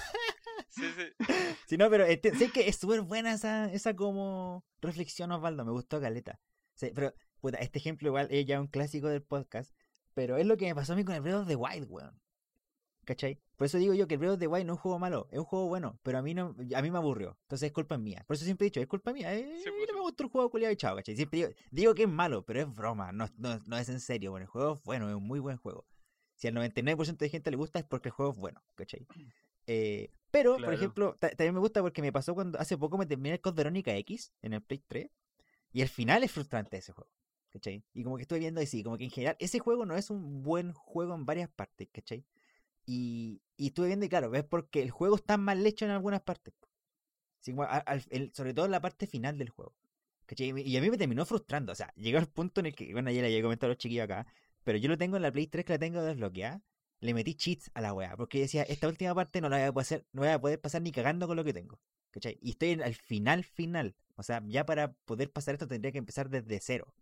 Sí, sí. Sí, no, pero este, sé que es súper buena esa, esa como reflexión, Osvaldo. Me gustó Caleta. Sí, pero, puta, este ejemplo igual es ya un clásico del podcast. Pero es lo que me pasó a mí con el Breath of the Wild, weón. ¿Cachai? Por eso digo yo que el Breath of the Wild no es un juego malo, es un juego bueno, pero a mí no, a mí me aburrió. Entonces es culpa mía. Por eso siempre he dicho, es culpa mía. Eh, Sí, a mí pues, no sí. me gustó el juego culiado y chao, ¿cachai? Siempre digo, digo que es malo, pero es broma, no, no, no es en serio. Bueno, el juego es bueno, es un muy buen juego. Si al 99% de gente le gusta es porque el juego es bueno, ¿cachai? Eh, pero, por ejemplo, ta- también me gusta porque me pasó cuando hace poco me terminé Code Verónica X en el Play 3 y el final es frustrante ese juego, Y como que estoy viendo y sí, como que en general ese juego no es un buen juego en varias partes, ¿cachai? Y, y estuve viendo y claro, ves porque el juego está mal hecho en algunas partes. Sí, a- sobre todo en la parte final del juego. ¿cachai? Y a mí me terminó frustrando. O sea, llegó al punto en el que, bueno, ayer le había comentado a los chiquillos acá, pero yo lo tengo en la Play 3 que la tengo desbloqueada. Le metí cheats a la weá, porque decía, esta última parte no la voy a poder, hacer- no voy a poder pasar ni cagando con lo que tengo. ¿Cachai? Y estoy en- al final, final. O sea, ya para poder pasar esto tendría que empezar desde cero.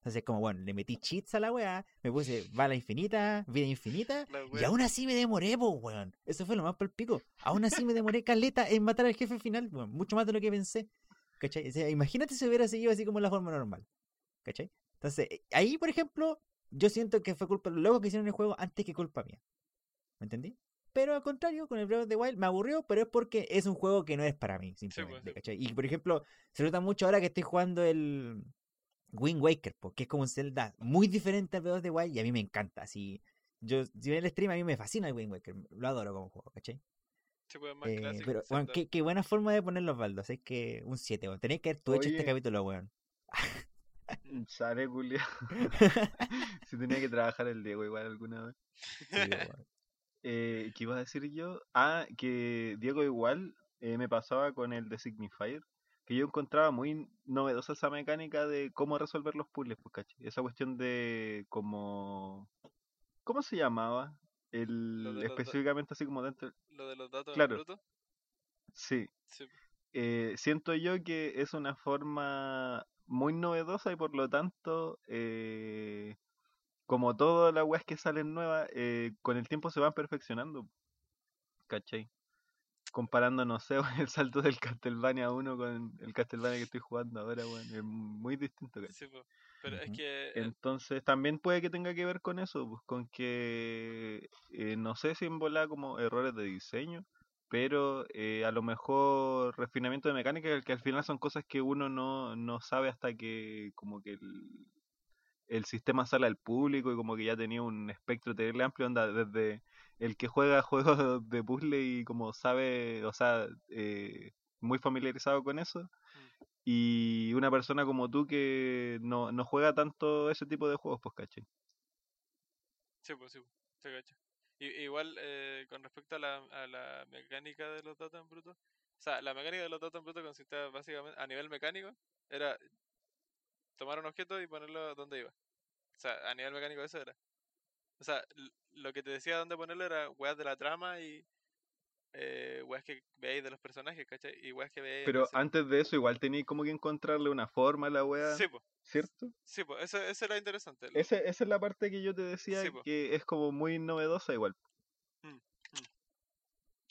Entonces, como bueno, le metí cheats a la weá, me puse bala infinita, vida infinita, y aún así me demoré, po, weón. Eso fue lo más por pico. Aún así me demoré caleta en matar al jefe final, weón. Mucho más de lo que pensé. ¿Cachai? O sea, imagínate si hubiera seguido así como la forma normal. ¿Cachai? Entonces, eh, ahí, por ejemplo, yo siento que fue culpa de los locos que hicieron el juego antes que culpa mía. ¿Me entendí? Pero al contrario, con el Breath of the Wild me aburrió, pero es porque es un juego que no es para mí, simplemente. sí. ¿cachai? Y por ejemplo, se nota mucho ahora que estoy jugando el Wind Waker, porque es como un Zelda muy diferente al the Wild y a mí me encanta. Así, yo, si ven el stream, a mí me fascina el Wind Waker, lo adoro como juego, ¿cachai? Sí, pues, más Eh, clásico, pero, qué, qué buena forma de poner los baldos. Es que un 7, weón. Tenéis que haber tú hecho este capítulo, weón. Sale, Julia. si tenía que trabajar el Diego igual alguna vez. Sí. Eh, ¿Qué iba a decir yo? Ah, que Diego igual eh, me pasaba con el de Signifier, que yo encontraba muy novedosa esa mecánica de cómo resolver los puzzles, pues, ¿cachai? Esa cuestión de como... ¿Cómo se llamaba? El, específicamente así como dentro... Lo de los datos Claro. brutos. Sí, Sí, eh, siento yo que es una forma muy novedosa y por lo tanto, eh, como todas las weas que salen nuevas, eh, con el tiempo se van perfeccionando. ¿Cachai? Comparando, no sé, el salto del Castlevania 1 con el Castlevania que estoy jugando ahora, weón, es muy distinto, sí. Pero es que eh, Entonces también puede que tenga que ver con eso, pues con que eh, no sé si en como errores de diseño, pero eh, a lo mejor refinamiento de mecánica que al final son cosas que uno no, no sabe hasta que como que el, el sistema sale al público y como que ya tenía un espectro terrible amplio, onda, desde el que juega juegos de puzzle y como sabe, o sea, eh, muy familiarizado con eso, y una persona como tú que no, no juega tanto ese tipo de juegos, pues caché. Sí, pues sí, se cacha. Igual, eh, con respecto a la, a la mecánica de los datos en bruto, o sea, la mecánica de los datos en bruto consistía básicamente, a nivel mecánico, era tomar un objeto y ponerlo donde iba. O sea, a nivel mecánico eso era. O sea, lo que te decía dónde ponerlo era weas de la trama y eh, weas que veáis de los personajes, ¿cachai? Y weas que veáis Pero antes de eso igual tenéis como que encontrarle una forma a la wea, Sí, pues, ¿cierto? sí, pues, eso, eso era interesante. Ese- esa es la parte que yo te decía Sí, po. que es como muy novedosa igual.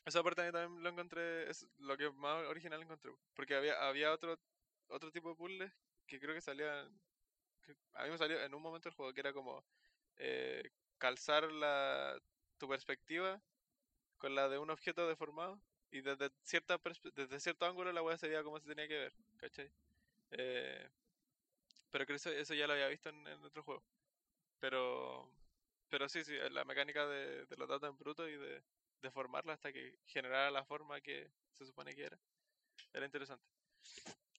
Esa parte a mí también lo encontré, es lo que más original encontré. Porque había, había otro, otro tipo de puzzles que creo que salían. que a mí me salió en un momento del juego que era como eh, calzar la, tu perspectiva con la de un objeto deformado. Y desde cierta desde cierto ángulo la weá se veía como se tenía que ver, ¿cachai? Eh, pero creo que eso, eso ya lo había visto en, otro juego. Pero pero sí, sí, la mecánica de, los datos en bruto y de, de formarla hasta que generara la forma que se supone que era. Era interesante.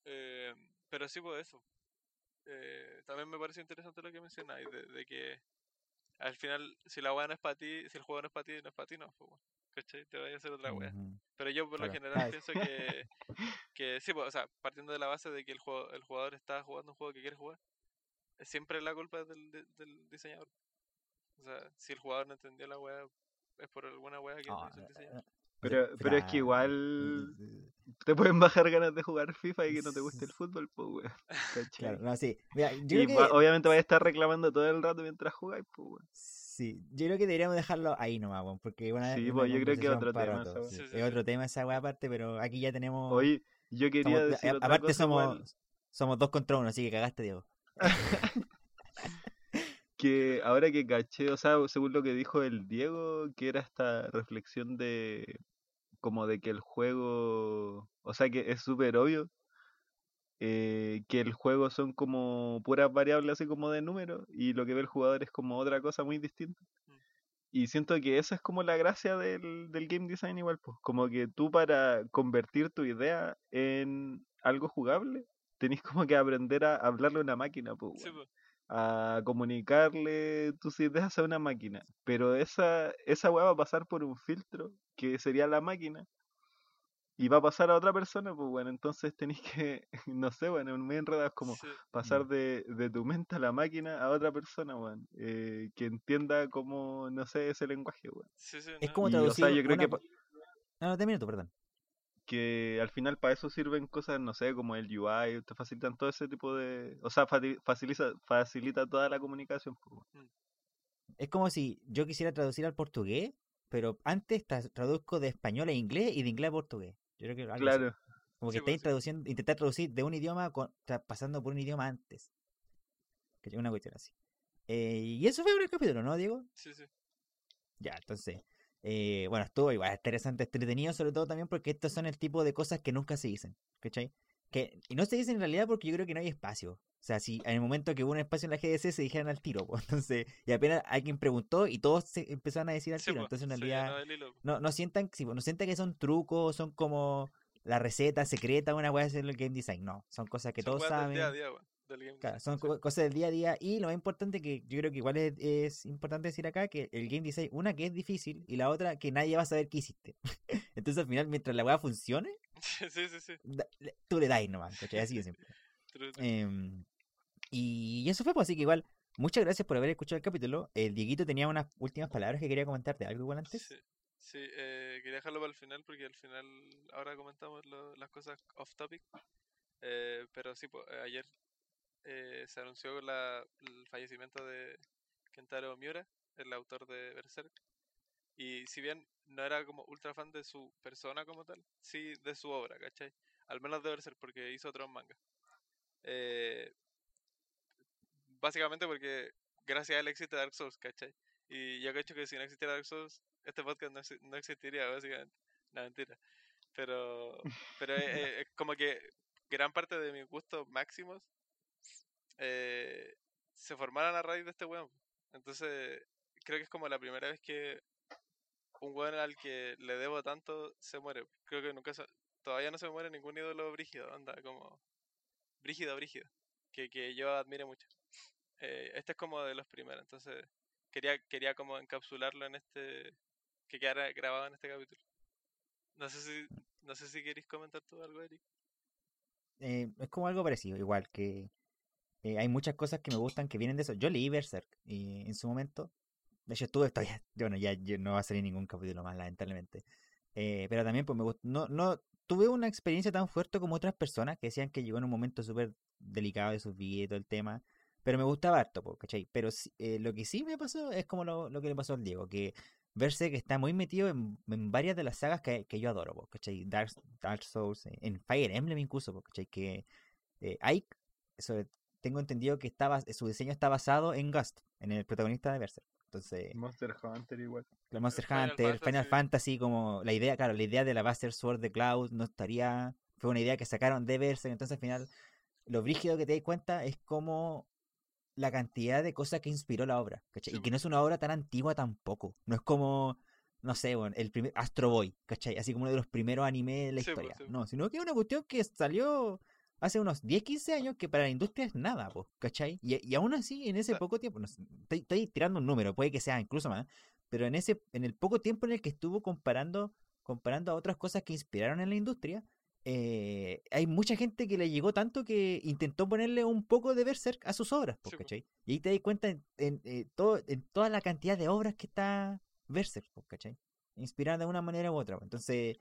Eh, pero sí, por eso. Eh, también me parece interesante lo que mencionáis, de que al final, si la weá no es para ti, si el juego no es para ti, no es para ti, no, pues, bueno, ¿cachai? Te vaya a hacer otra weá. Pero yo por lo general Ah, pienso que, que sí, pues, o sea, partiendo de la base de que el, juego, el jugador está jugando un juego que quiere jugar, es siempre la culpa del, de- del diseñador. O sea, si el jugador no entendió la weá, es por alguna weá que no Ah, hizo el diseño. Pero, pero es que igual eh, te pueden bajar ganas de jugar FIFA y que no te guste el fútbol, pues, weón. Claro, no, sí. Mira, yo y creo que, va- obviamente vais a estar reclamando todo el rato mientras jugáis, pues, weón. sí, yo creo que deberíamos dejarlo ahí nomás, weón, porque una, Sí, pues, yo creo que es otro tema rato, sí. Sí, sí, Es otro tema esa weá aparte, pero aquí ya tenemos... Oye, yo quería somos- decir a- otra aparte cosa somos, igual, somos dos contra uno, así que cagaste, Diego. que ahora que caché, o sea, según lo que dijo el Diego, que era esta reflexión de como de que el juego, o sea, que es súper obvio eh, que el juego son como puras variables así como de números y lo que ve el jugador es como otra cosa muy distinta. Mm. Y siento que esa es como la gracia del, del game design igual, pues, como que tú para convertir tu idea en algo jugable, tenés como que aprender a hablarle a una máquina, pues, Sí, pues. a comunicarle tus ideas a una máquina. Pero esa, esa weá va a pasar por un filtro que sería la máquina. Y va a pasar a otra persona, pues bueno, entonces tenéis que, no sé, bueno, muy enredados como Sí, pasar de, de tu mente a la máquina a otra persona, weón. eh, que entienda como, no sé, ese lenguaje, weón. sí, sí, Es no. como Y, o traducir sea, yo creo una- que, pa- No, no, termina tú, perdón. que al final para eso sirven cosas, no sé, como el UI, te facilitan todo ese tipo de... O sea, facilita, facilita toda la comunicación, pues, weón. Es como si yo quisiera traducir al portugués, pero antes tra- traduzco de español a inglés y de inglés a portugués. Yo creo que así. Claro. Como que Sí, pues, estáis traduciendo, intentar traducir de un idioma con- pasando por un idioma antes. Que una cuestión así. Eh, y eso fue el capítulo, ¿no, Diego? Sí, sí. Ya, entonces. eh, bueno, estuvo igual interesante, entretenido, sobre todo también porque estos son el tipo de cosas que nunca se dicen. ¿Cachai? Que, y no se dicen en realidad porque yo creo que no hay espacio. O sea, si en el momento que hubo un espacio en la GDC se dijeron al tiro, pues, entonces, y apenas alguien preguntó y todos se empezaron a decir al Sí, tiro. Entonces, en realidad, no, no sientan, sí, pues, no sientan que son trucos, son como la receta secreta, una weá de hacer el game design. No, son cosas que Son todos weas del saben. día a día, del game Claro, son sí. co- cosas del día a día y lo más importante que yo creo que igual es, es importante decir acá que el game design, una que es difícil y la otra que nadie va a saber qué hiciste. Entonces al final mientras la weá funcione, sí, sí, sí. da- tú le das nomás, ¿cachai? Así de simple. Em, y eso fue, pues así que igual, muchas gracias por haber escuchado el capítulo. El Dieguito tenía unas últimas palabras que quería comentarte, algo igual antes. Sí, sí eh, quería dejarlo para el final porque al final ahora comentamos lo- las cosas off topic. Eh, pero sí, pues, eh, ayer eh, se anunció la- el fallecimiento de Kentaro Miura, el autor de Berserk. Y si bien no era como ultra fan de su persona como tal, sí de su obra, ¿cachai? Al menos de Berserk porque hizo otros mangas. Eh, básicamente porque gracias a él existe Dark Souls, ¿cachai? Y yo cacho que si no existiera Dark Souls, este podcast no, no existiría, básicamente. No, mentira. Pero, pero es- es como que gran parte de mis gustos máximos eh, se formaron a raíz de este weón. Entonces, creo que es como la primera vez que un weón al que le debo tanto se muere. Creo que nunca todavía no se muere ningún ídolo brígido, anda, como brígido, brígido, que, que yo admire mucho. Eh, este es como de los primeros, entonces quería, quería como encapsularlo en este, que quedara grabado en este capítulo. No sé si, no sé si queréis comentar tú algo, Eric. Eh, es como algo parecido, igual que eh, hay muchas cosas que me gustan que vienen de eso. Yo leí Berserk y en su momento, de hecho estuve todavía, bueno, ya, no va a salir ningún capítulo más, lamentablemente. Eh, pero también pues me gustó, no, no tuve una experiencia tan fuerte como otras personas que decían que llegó en un momento súper delicado de sus vidas y todo el tema. Pero me gustaba harto, ¿cachai? Pero eh, lo que sí me pasó es como lo, lo que le pasó al Diego, que Berserk está muy metido en, varias de las sagas que, que yo adoro, ¿cachai? Dark, Dark Souls, eh, en Fire Emblem incluso, po, ¿cachai? Que eh, Ike, tengo entendido que su diseño está basado en Gust, en el protagonista de Berserk. Entonces, Monster Hunter igual. la Monster Final Hunter, Final Fantasy. Fantasy, como la idea, claro, la idea de la Buster Sword de Cloud no estaría, fue una idea que sacaron de Berserk, entonces al final lo brígido que te das cuenta es como la cantidad de cosas que inspiró la obra, ¿cachai? Sí, Y que no es una obra tan antigua tampoco, no es como, no sé, bueno, el primer Astro Boy, ¿cachai? Así como uno de los primeros animes de la Sí, historia, sí, no, sino que es una cuestión que salió hace unos 10, 15 años que para la industria es nada, po, ¿cachai? Y, y aún así, en ese poco tiempo, no estoy, estoy tirando un número, puede que sea incluso más, pero en ese en el poco tiempo en el que estuvo comparando comparando a otras cosas que inspiraron en la industria eh, hay mucha gente que le llegó tanto que intentó ponerle un poco de Berserk a sus obras, po. ¿cachai? Y ahí te das cuenta en, en, eh, todo, en toda la cantidad de obras que está Berserk, po, ¿cachai? Inspirada de una manera u otra. po. Entonces,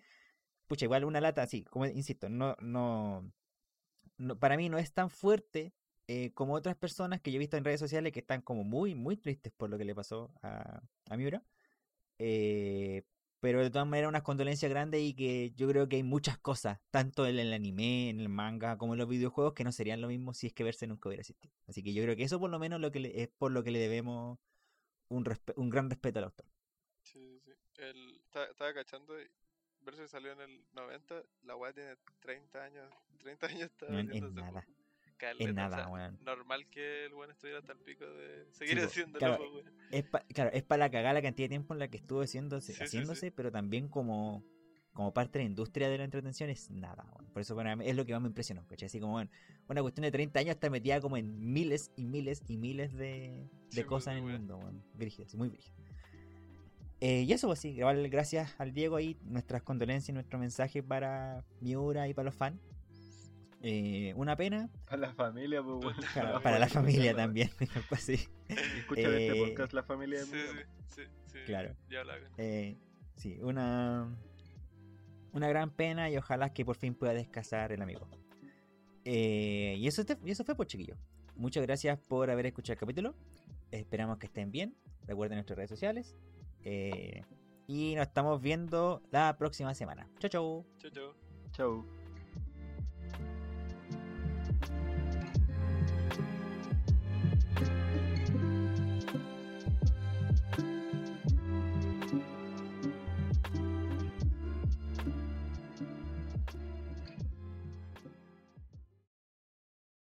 pucha, igual una lata así, como insisto, no, no, no- para mí no es tan fuerte eh, como otras personas que yo he visto en redes sociales que están como muy, muy tristes por lo que le pasó a, a Miura. Eh, pero de todas maneras unas condolencias grandes y que yo creo que hay muchas cosas, tanto en el anime, en el manga, como en los videojuegos, que no serían lo mismo si es que verse nunca hubiera existido. Así que yo creo que eso por lo menos lo que es por lo que le debemos un, un gran respeto al autor. Sí, sí, sí. Estaba, cachando Versus salió en el 90, la weá tiene 30 años. 30 años está No, hace nada. Caleta, o nada, sea, weón. Normal que el weón estuviera tan pico de seguir po, haciéndolo, claro, po, weón. Es pa- claro, es para la cagada la cantidad de tiempo en la que estuvo haciéndose, Sí, sí, sí. haciéndose pero también como, como parte de la industria de la entretención es nada. weón. Por eso para mí es lo que más me impresionó. ¿cachai? Así como, bueno, una cuestión de 30 años está metida como en miles y miles y miles de, de Sí, pues, cosas en el mundo. weón. Brígido, sí, muy brígido. Eh, y eso, pues sí, igual gracias al Diego ahí, nuestras condolencias y nuestro mensaje para Miura y para los fans. Eh, una pena Para la familia, pues, weón. para, para la familia también. pues sí. Escuchan este Eh, podcast la familia de Sí, Miguel. sí, sí, sí. Claro. Ya la. Eh, sí, una, una gran pena y ojalá que por fin pueda descansar el amigo. Eh, y, eso, te- y eso fue por chiquillo. Muchas gracias por haber escuchado el capítulo. Esperamos que estén bien. Recuerden nuestras redes sociales. Eh, y nos estamos viendo la próxima semana. Chau, chau. Chau, chau. Chau.